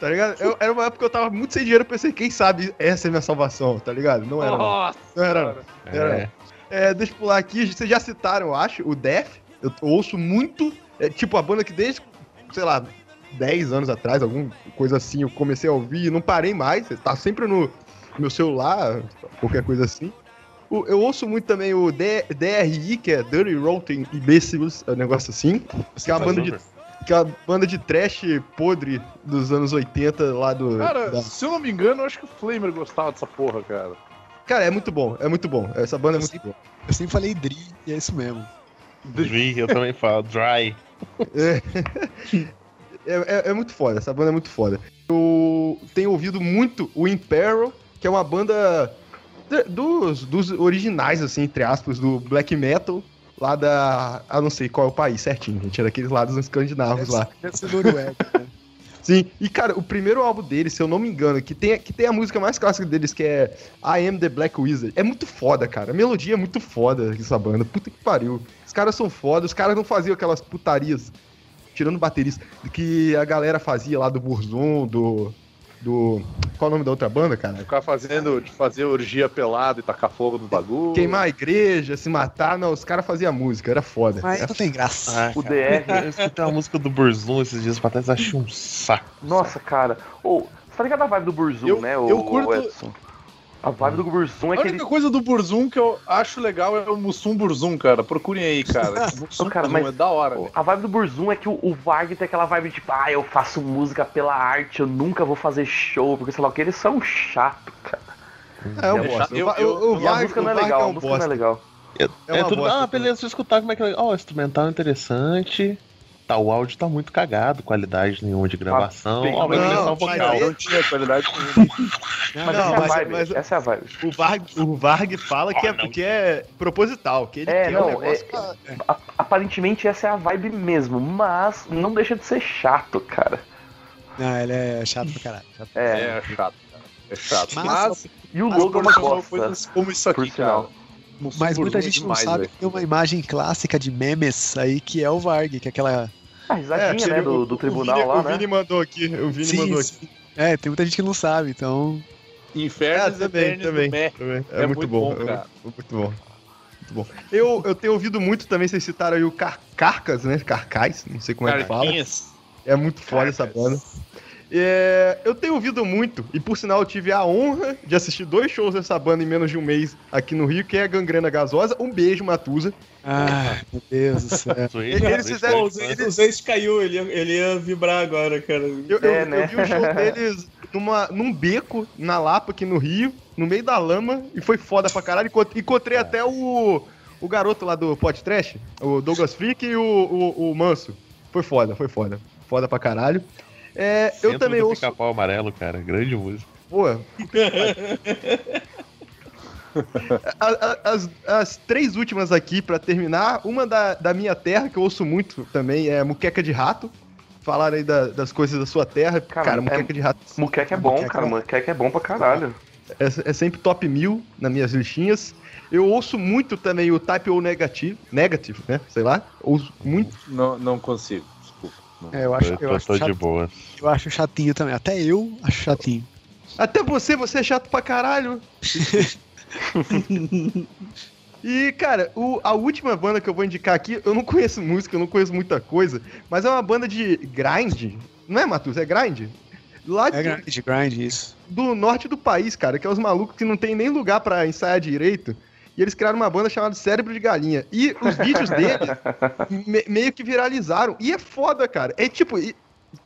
S10: Tá ligado? Eu- era uma época que eu tava muito sem dinheiro, eu pensei, quem sabe essa é minha salvação, tá ligado? Não era. não.
S4: Nossa,
S10: Não era. não. Era.
S6: É.
S10: É, deixa eu pular aqui, vocês já citaram, eu acho, o Def. Eu ouço muito. É, tipo, a banda que desde, sei lá, 10 anos atrás, alguma coisa assim, eu comecei a ouvir e não parei mais. Tá sempre no meu celular, qualquer coisa assim. Eu ouço muito também o D- DRI, que é Dirty Rotten Imbeciles, é um negócio assim. Que é uma banda de, que é uma banda de trash podre dos anos 80 lá do.
S4: Cara,
S10: da-
S4: se eu não me engano, eu acho que o Flamer gostava dessa porra, cara.
S10: Cara, é muito bom, é muito bom. Essa banda é muito boa.
S7: Eu sempre falei Dri, e é isso mesmo.
S6: Dri, eu também falo. Dry.
S10: É, é- é muito foda, essa banda é muito foda. Eu tenho ouvido muito o Imperial, que é uma banda dos, dos originais, assim, entre aspas, do black metal, lá da. Ah, não sei qual é o país certinho, gente. É daqueles lados escandinavos lá.
S7: Deve ser Noruega. né?
S10: Sim, e cara, o primeiro álbum deles, se eu não me engano, que tem, que tem a música mais clássica deles, que é I Am the Black Wizard, é muito foda, cara. A melodia é muito foda dessa banda. Puta que pariu. Os caras são foda, os caras não faziam aquelas putarias, tirando baterista, que a galera fazia lá do Burzum, do. Do. Qual é o nome da outra banda, cara?
S4: Ficar fazendo, de fazer orgia pelada e tacar fogo no bagulho.
S10: Queimar a igreja, se matar. Não, os caras faziam música, era foda.
S7: Mas
S10: É
S7: não tem graça.
S6: Ah,
S3: O
S6: cara,
S3: DR.
S6: Eu escutei uma música do Burzum esses dias pra trás, achei um saco.
S3: Nossa, cara. Ô, você tá ligado a vibe do Burzum,
S4: Eu-
S3: né, o
S4: eu curto-
S3: Edson? A vibe do Burzum é
S4: A
S3: que ele.
S4: única coisa do Burzum que eu acho legal é o Mussum Burzum, cara. Procurem aí, cara. Mussum
S3: Cara,
S4: Burzum
S3: mas-
S4: é da hora.
S3: Pô,
S4: velho.
S3: A vibe do Burzum é que o, o Varg tem aquela vibe tipo, ah, eu faço música pela arte, eu nunca vou fazer show, porque sei lá o que, eles são chato, cara.
S10: É um
S4: Eu-
S10: bosta.
S4: eu-
S10: O Va-
S4: eu-
S10: o- o
S3: E a música não é legal,
S10: é
S3: a
S10: um
S3: música não é legal.
S10: É
S6: É,
S10: uma
S6: tudo.
S10: bosta.
S6: Ah, beleza, deixa eu escutar como é que é legal. Ó, o instrumental é interessante. Tá, o áudio tá muito cagado, qualidade nenhuma de gravação. vai
S10: não,
S6: começar o
S10: mas
S6: vocal.
S10: aí-
S4: Não tinha qualidade nenhuma.
S3: Mas
S10: Não,
S3: essa é a
S10: mas-
S3: vibe,
S10: mas-
S3: essa é a vibe.
S10: O Varg, o Varg fala que, é, que é proposital, que ele
S3: É,
S10: quer
S3: não,
S10: um negócio
S3: é-
S10: pra-
S3: aparentemente essa é a vibe mesmo, mas não deixa de ser chato, cara.
S7: Não, ele é chato pra caralho. Chato.
S3: É.
S4: É chato, cara. É chato.
S7: Mas-
S4: Mas,
S3: E o
S7: Mas
S3: logo é uma bosta.
S4: como isso aqui, cara.
S7: Mas muita
S4: é
S7: gente
S4: demais,
S7: não sabe
S4: velho.
S7: que tem uma imagem clássica de memes aí que é o Varg, que é aquela.
S3: A risadinha,
S10: aquele-
S3: né, do,
S10: o-
S3: do
S10: o
S3: tribunal
S10: Vini,
S3: lá,
S10: o
S3: né?
S10: Vini mandou aqui, o Vini mandou aqui.
S7: sim. É, tem muita gente que não sabe, então.
S4: Inferno
S10: É, também, também,
S4: Meh.
S10: também. É,
S4: É
S10: muito,
S4: muito
S10: bom,
S4: bom,
S10: é
S4: cara.
S10: muito, muito bom. Muito bom. Eu, eu tenho ouvido muito também, vocês citaram aí o Car Carcas, né? Carcais, não sei como é que fala.
S4: Carquinhas.
S10: É muito foda essa banda. É, eu tenho ouvido muito, e por sinal eu tive a honra de assistir dois shows dessa banda em menos de um mês aqui no Rio, que é a Gangrena Gasosa. Um beijo, Matusa.
S7: Ah, meu Deus do céu.
S10: Eles fizeram-
S1: Pô, o Zé caiu, ele, ia- ele ia vibrar agora, cara.
S10: Eu, eu-
S3: É,
S10: eu
S3: né?
S10: vi o show deles numa, num beco, na Lapa, aqui no Rio, no meio da lama, e foi foda pra caralho. Encont- Encontrei até o, o garoto lá do Pod Trash, o Douglas Freak e o, o, o Manso. Foi foda, foi foda. Foda pra caralho. É, eu também ouço.
S6: Pica-Pau amarelo, cara. Grande música.
S10: Pô. As, as três últimas aqui, pra terminar, uma da, da minha terra, que eu ouço muito também, é Muqueca de Rato. Falaram aí da- das coisas da sua terra. Cara,
S3: Cara,
S10: Muqueca
S3: é-
S10: de Rato.
S3: Muqueca é bom,
S7: Muqueca
S3: cara.
S7: é bom.
S3: Muqueca é bom pra caralho.
S10: é, é sempre top mil nas minhas listinhas. Eu ouço muito também o Type O Negative, Negative, né? Sei lá. Ouço muito.
S4: Não, não consigo.
S7: É, eu acho,
S6: Eu
S7: eu acho,
S6: tô de
S7: chato-
S6: boa.
S7: eu acho chatinho também. Até eu acho chatinho.
S10: Até você, você é chato pra caralho. E, cara, o- a última banda que eu vou indicar aqui, eu não conheço música, eu não conheço muita coisa, mas é uma banda de grind. Não é, Matheus? É grind? Lá
S7: É
S10: de-
S7: grind, grind isso.
S10: do norte do país, cara, que é os malucos que não tem nem lugar pra ensaiar direito. E eles criaram uma banda chamada Cérebro de Galinha. E os vídeos deles me- meio que viralizaram. E é foda, cara. É tipo, e-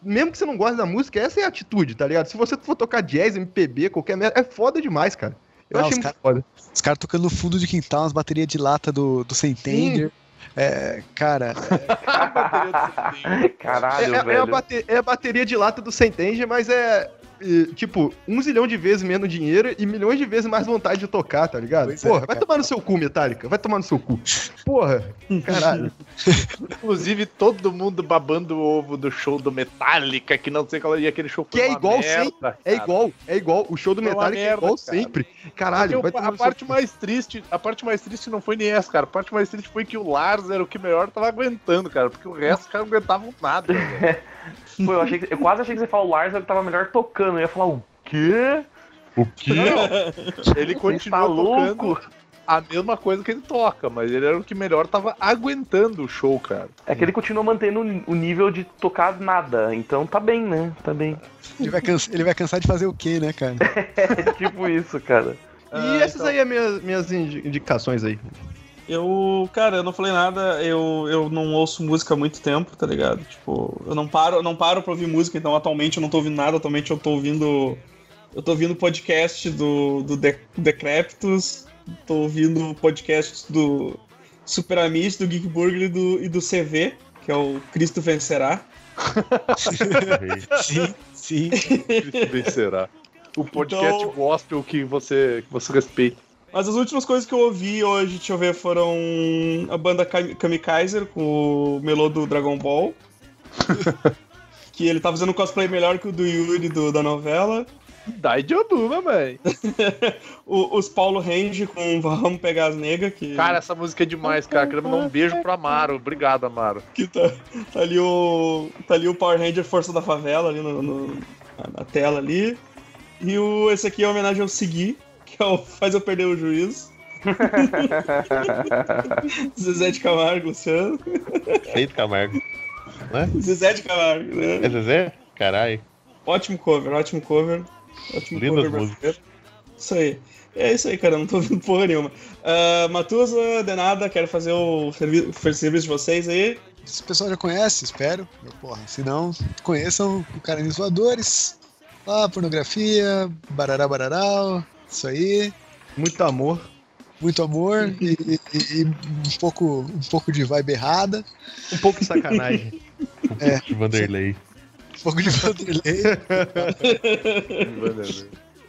S10: mesmo que você não goste da música, essa é a atitude, tá ligado? Se você for tocar jazz, MPB, qualquer merda, é foda demais, cara. Eu
S7: Não,
S10: achei muito
S7: cara-
S10: foda.
S7: Os caras tocando no fundo de quintal, umas baterias de lata do, do Centender. É, cara,
S3: Caralho,
S10: É, é- é
S3: velho.
S10: a bate- é a bateria de lata do Centenge, mas é, é, tipo, um zilhão de vezes menos dinheiro e milhões de vezes mais vontade de tocar, tá ligado?
S7: Pois é,
S10: Porra, vai
S7: cara.
S10: tomar no seu cu, Metallica. Vai tomar no seu cu. Porra, caralho.
S4: Inclusive, todo mundo babando o ovo do show do Metallica, que não sei qual e aquele show
S10: Que é igual
S4: merda,
S10: sempre.
S4: cara.
S10: É igual, é igual. O show do
S4: Foi
S10: Metallica é
S4: merda,
S10: igual
S4: cara.
S10: sempre. Caralho, vai
S4: Porque a
S10: no seu
S4: parte mais triste, a parte mais triste não foi nem essa, cara. A parte mais triste foi que o Lars era o que melhor tava aguentando, cara, porque o resto os caras não aguentavam nada.
S3: Pô, eu, achei que- eu quase achei que você falou o Lars ele tava melhor tocando. Eu ia falar o quê?
S6: O quê?
S4: Ele
S3: Você
S4: continuou
S3: tá louco?
S4: tocando a mesma coisa que ele toca, mas ele era o que melhor tava aguentando o show, cara.
S3: É que ele continua mantendo o nível de tocar nada. Então tá bem, né? Tá bem.
S7: ele vai, cansa- ele vai cansar de fazer o quê, né, cara?
S3: É tipo isso, cara.
S10: E
S1: Ah,
S10: essas
S1: então.
S10: aí é minhas, minhas indi- indicações aí.
S1: Eu, cara, eu não falei nada, eu, eu não ouço música há muito tempo, tá ligado? Tipo, eu não paro, eu não paro pra ouvir música, então atualmente eu não tô ouvindo nada, atualmente eu tô ouvindo. Eu tô ouvindo podcast do, do De- Decreptus, tô ouvindo podcast do Super Amish, do Geek Burger e do, e do CV, que é o Cristo Vencerá.
S7: Sim, sim.
S4: Cristo vencerá. O podcast
S1: Então-
S4: gospel que você, que você respeita.
S1: Mas as últimas coisas que eu ouvi hoje, deixa eu ver, foram a banda Kami- Kamikaiser com o Melô do Dragon Ball. que ele tá fazendo um cosplay melhor que o do Yuri do- da novela.
S4: Dai de Oduma, velho.
S1: Os Paulo Range com Vamos Pegar as Negas, que,
S4: Cara, essa música é demais, cara. Quero mandar um beijo pro Amaro. Obrigado, Amaro.
S1: que tá, tá ali o. Tá ali o Power Ranger Força da Favela ali no, no- na, tela ali. E o, esse aqui é uma homenagem ao Segui, que é o Faz Eu Perder o Juízo. Zezé de Camargo, Luciano.
S6: Feito Camargo.
S1: Zezé de Camargo,
S6: É
S1: né?
S6: Zezé? Caralho.
S1: Ótimo cover, ótimo cover. Ótimo
S6: Lindas
S1: cover
S6: músicas.
S1: brasileiro. Isso aí. É isso aí, cara, não tô ouvindo porra nenhuma. Uh, Matusa, de nada, quero fazer o servi- o serviço de vocês aí.
S7: Esse pessoal já conhece, espero. Meu, Porra, se não, conheçam o Carinhos Voadores. Lá, pornografia, barará, barará. Isso aí.
S10: Muito amor.
S7: Muito amor e, e- e um, pouco, um pouco de vibe errada.
S10: Um pouco de sacanagem.
S6: De Vanderlei.
S7: Um pouco de Vanderlei.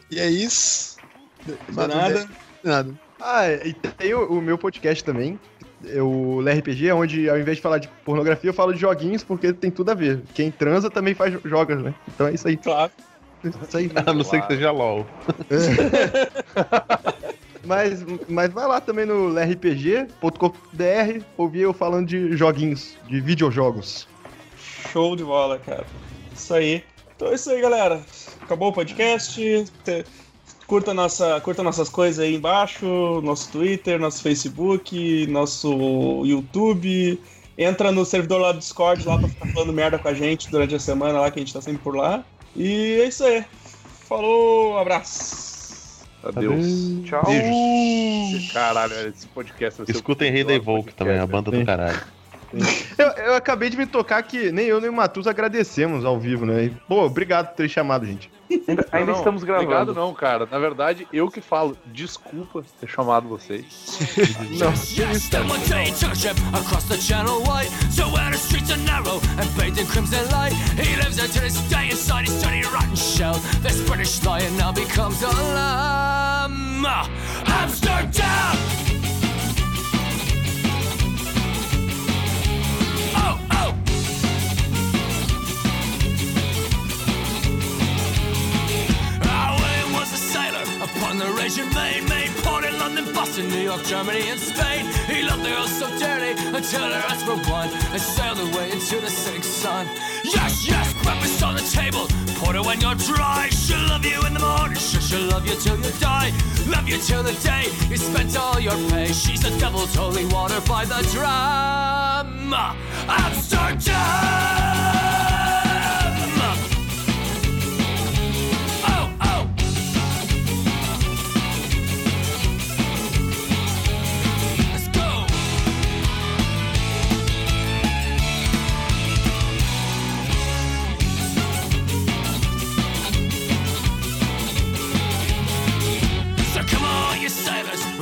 S7: e é isso.
S1: De nada.
S7: Nada.
S10: Ah, e tem o, o meu podcast também. é O LRPG, onde ao invés de falar de pornografia, eu falo de joguinhos, porque tem tudo a ver. Quem transa também faz jogos, né? Então é isso aí.
S1: Claro.
S10: Isso aí.
S6: A não ser que seja LOL.
S10: Mas, mas vai lá também no lrpg.com.br ouvir eu falando de joguinhos, de videojogos.
S1: Show de bola, cara. Isso aí. Então é isso aí, galera. Acabou o podcast. Te- Curta, nossa, curta nossas coisas aí embaixo, nosso Twitter, nosso Facebook, nosso YouTube. Entra no servidor lá do Discord lá pra ficar falando merda com a gente durante a semana lá, que a gente tá sempre por lá. E é isso aí. Falou, abraço.
S4: Adeus.
S3: Tchau.
S4: Beijos. Caralho, esse podcast vai ser o
S6: Escutem Rei da Evoke também, a banda do caralho.
S10: Eu, eu acabei de me tocar que nem eu nem o Matus agradecemos ao vivo, né? E, pô, obrigado por ter chamado, gente.
S3: Ainda, ainda
S4: Não, não,
S3: estamos gravando.
S4: Obrigado não, cara. Na verdade, eu que falo. Desculpa ter chamado vocês.
S9: Then a sailor upon made port in London, Boston, New York, Germany, and Spain. He loved the girl so dearly until her asked for one and sailed away into the setting sun. Yes, yes, breakfast on the table. Porter when you're dry. She'll love you in the morning, sure she'll love you till you die. Love you till the day you spent all your pay. She's the devil's holy water by the drum. Amsterdam.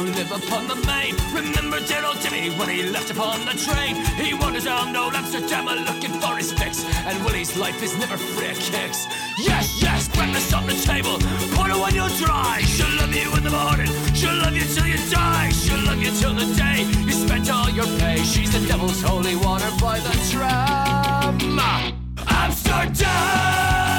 S9: Who live upon the main. Remember old Jimmy when he left upon the train. He wanders down old Amsterdam looking for his fix. And Willie's life is never free of kicks. Yes, yes, breakfast on the table. Porter when you're dry. She'll love you in the morning. She'll love you till you die. She'll love you till the day you spent all your pay. She's the devil's holy water by the tram. Amsterdam!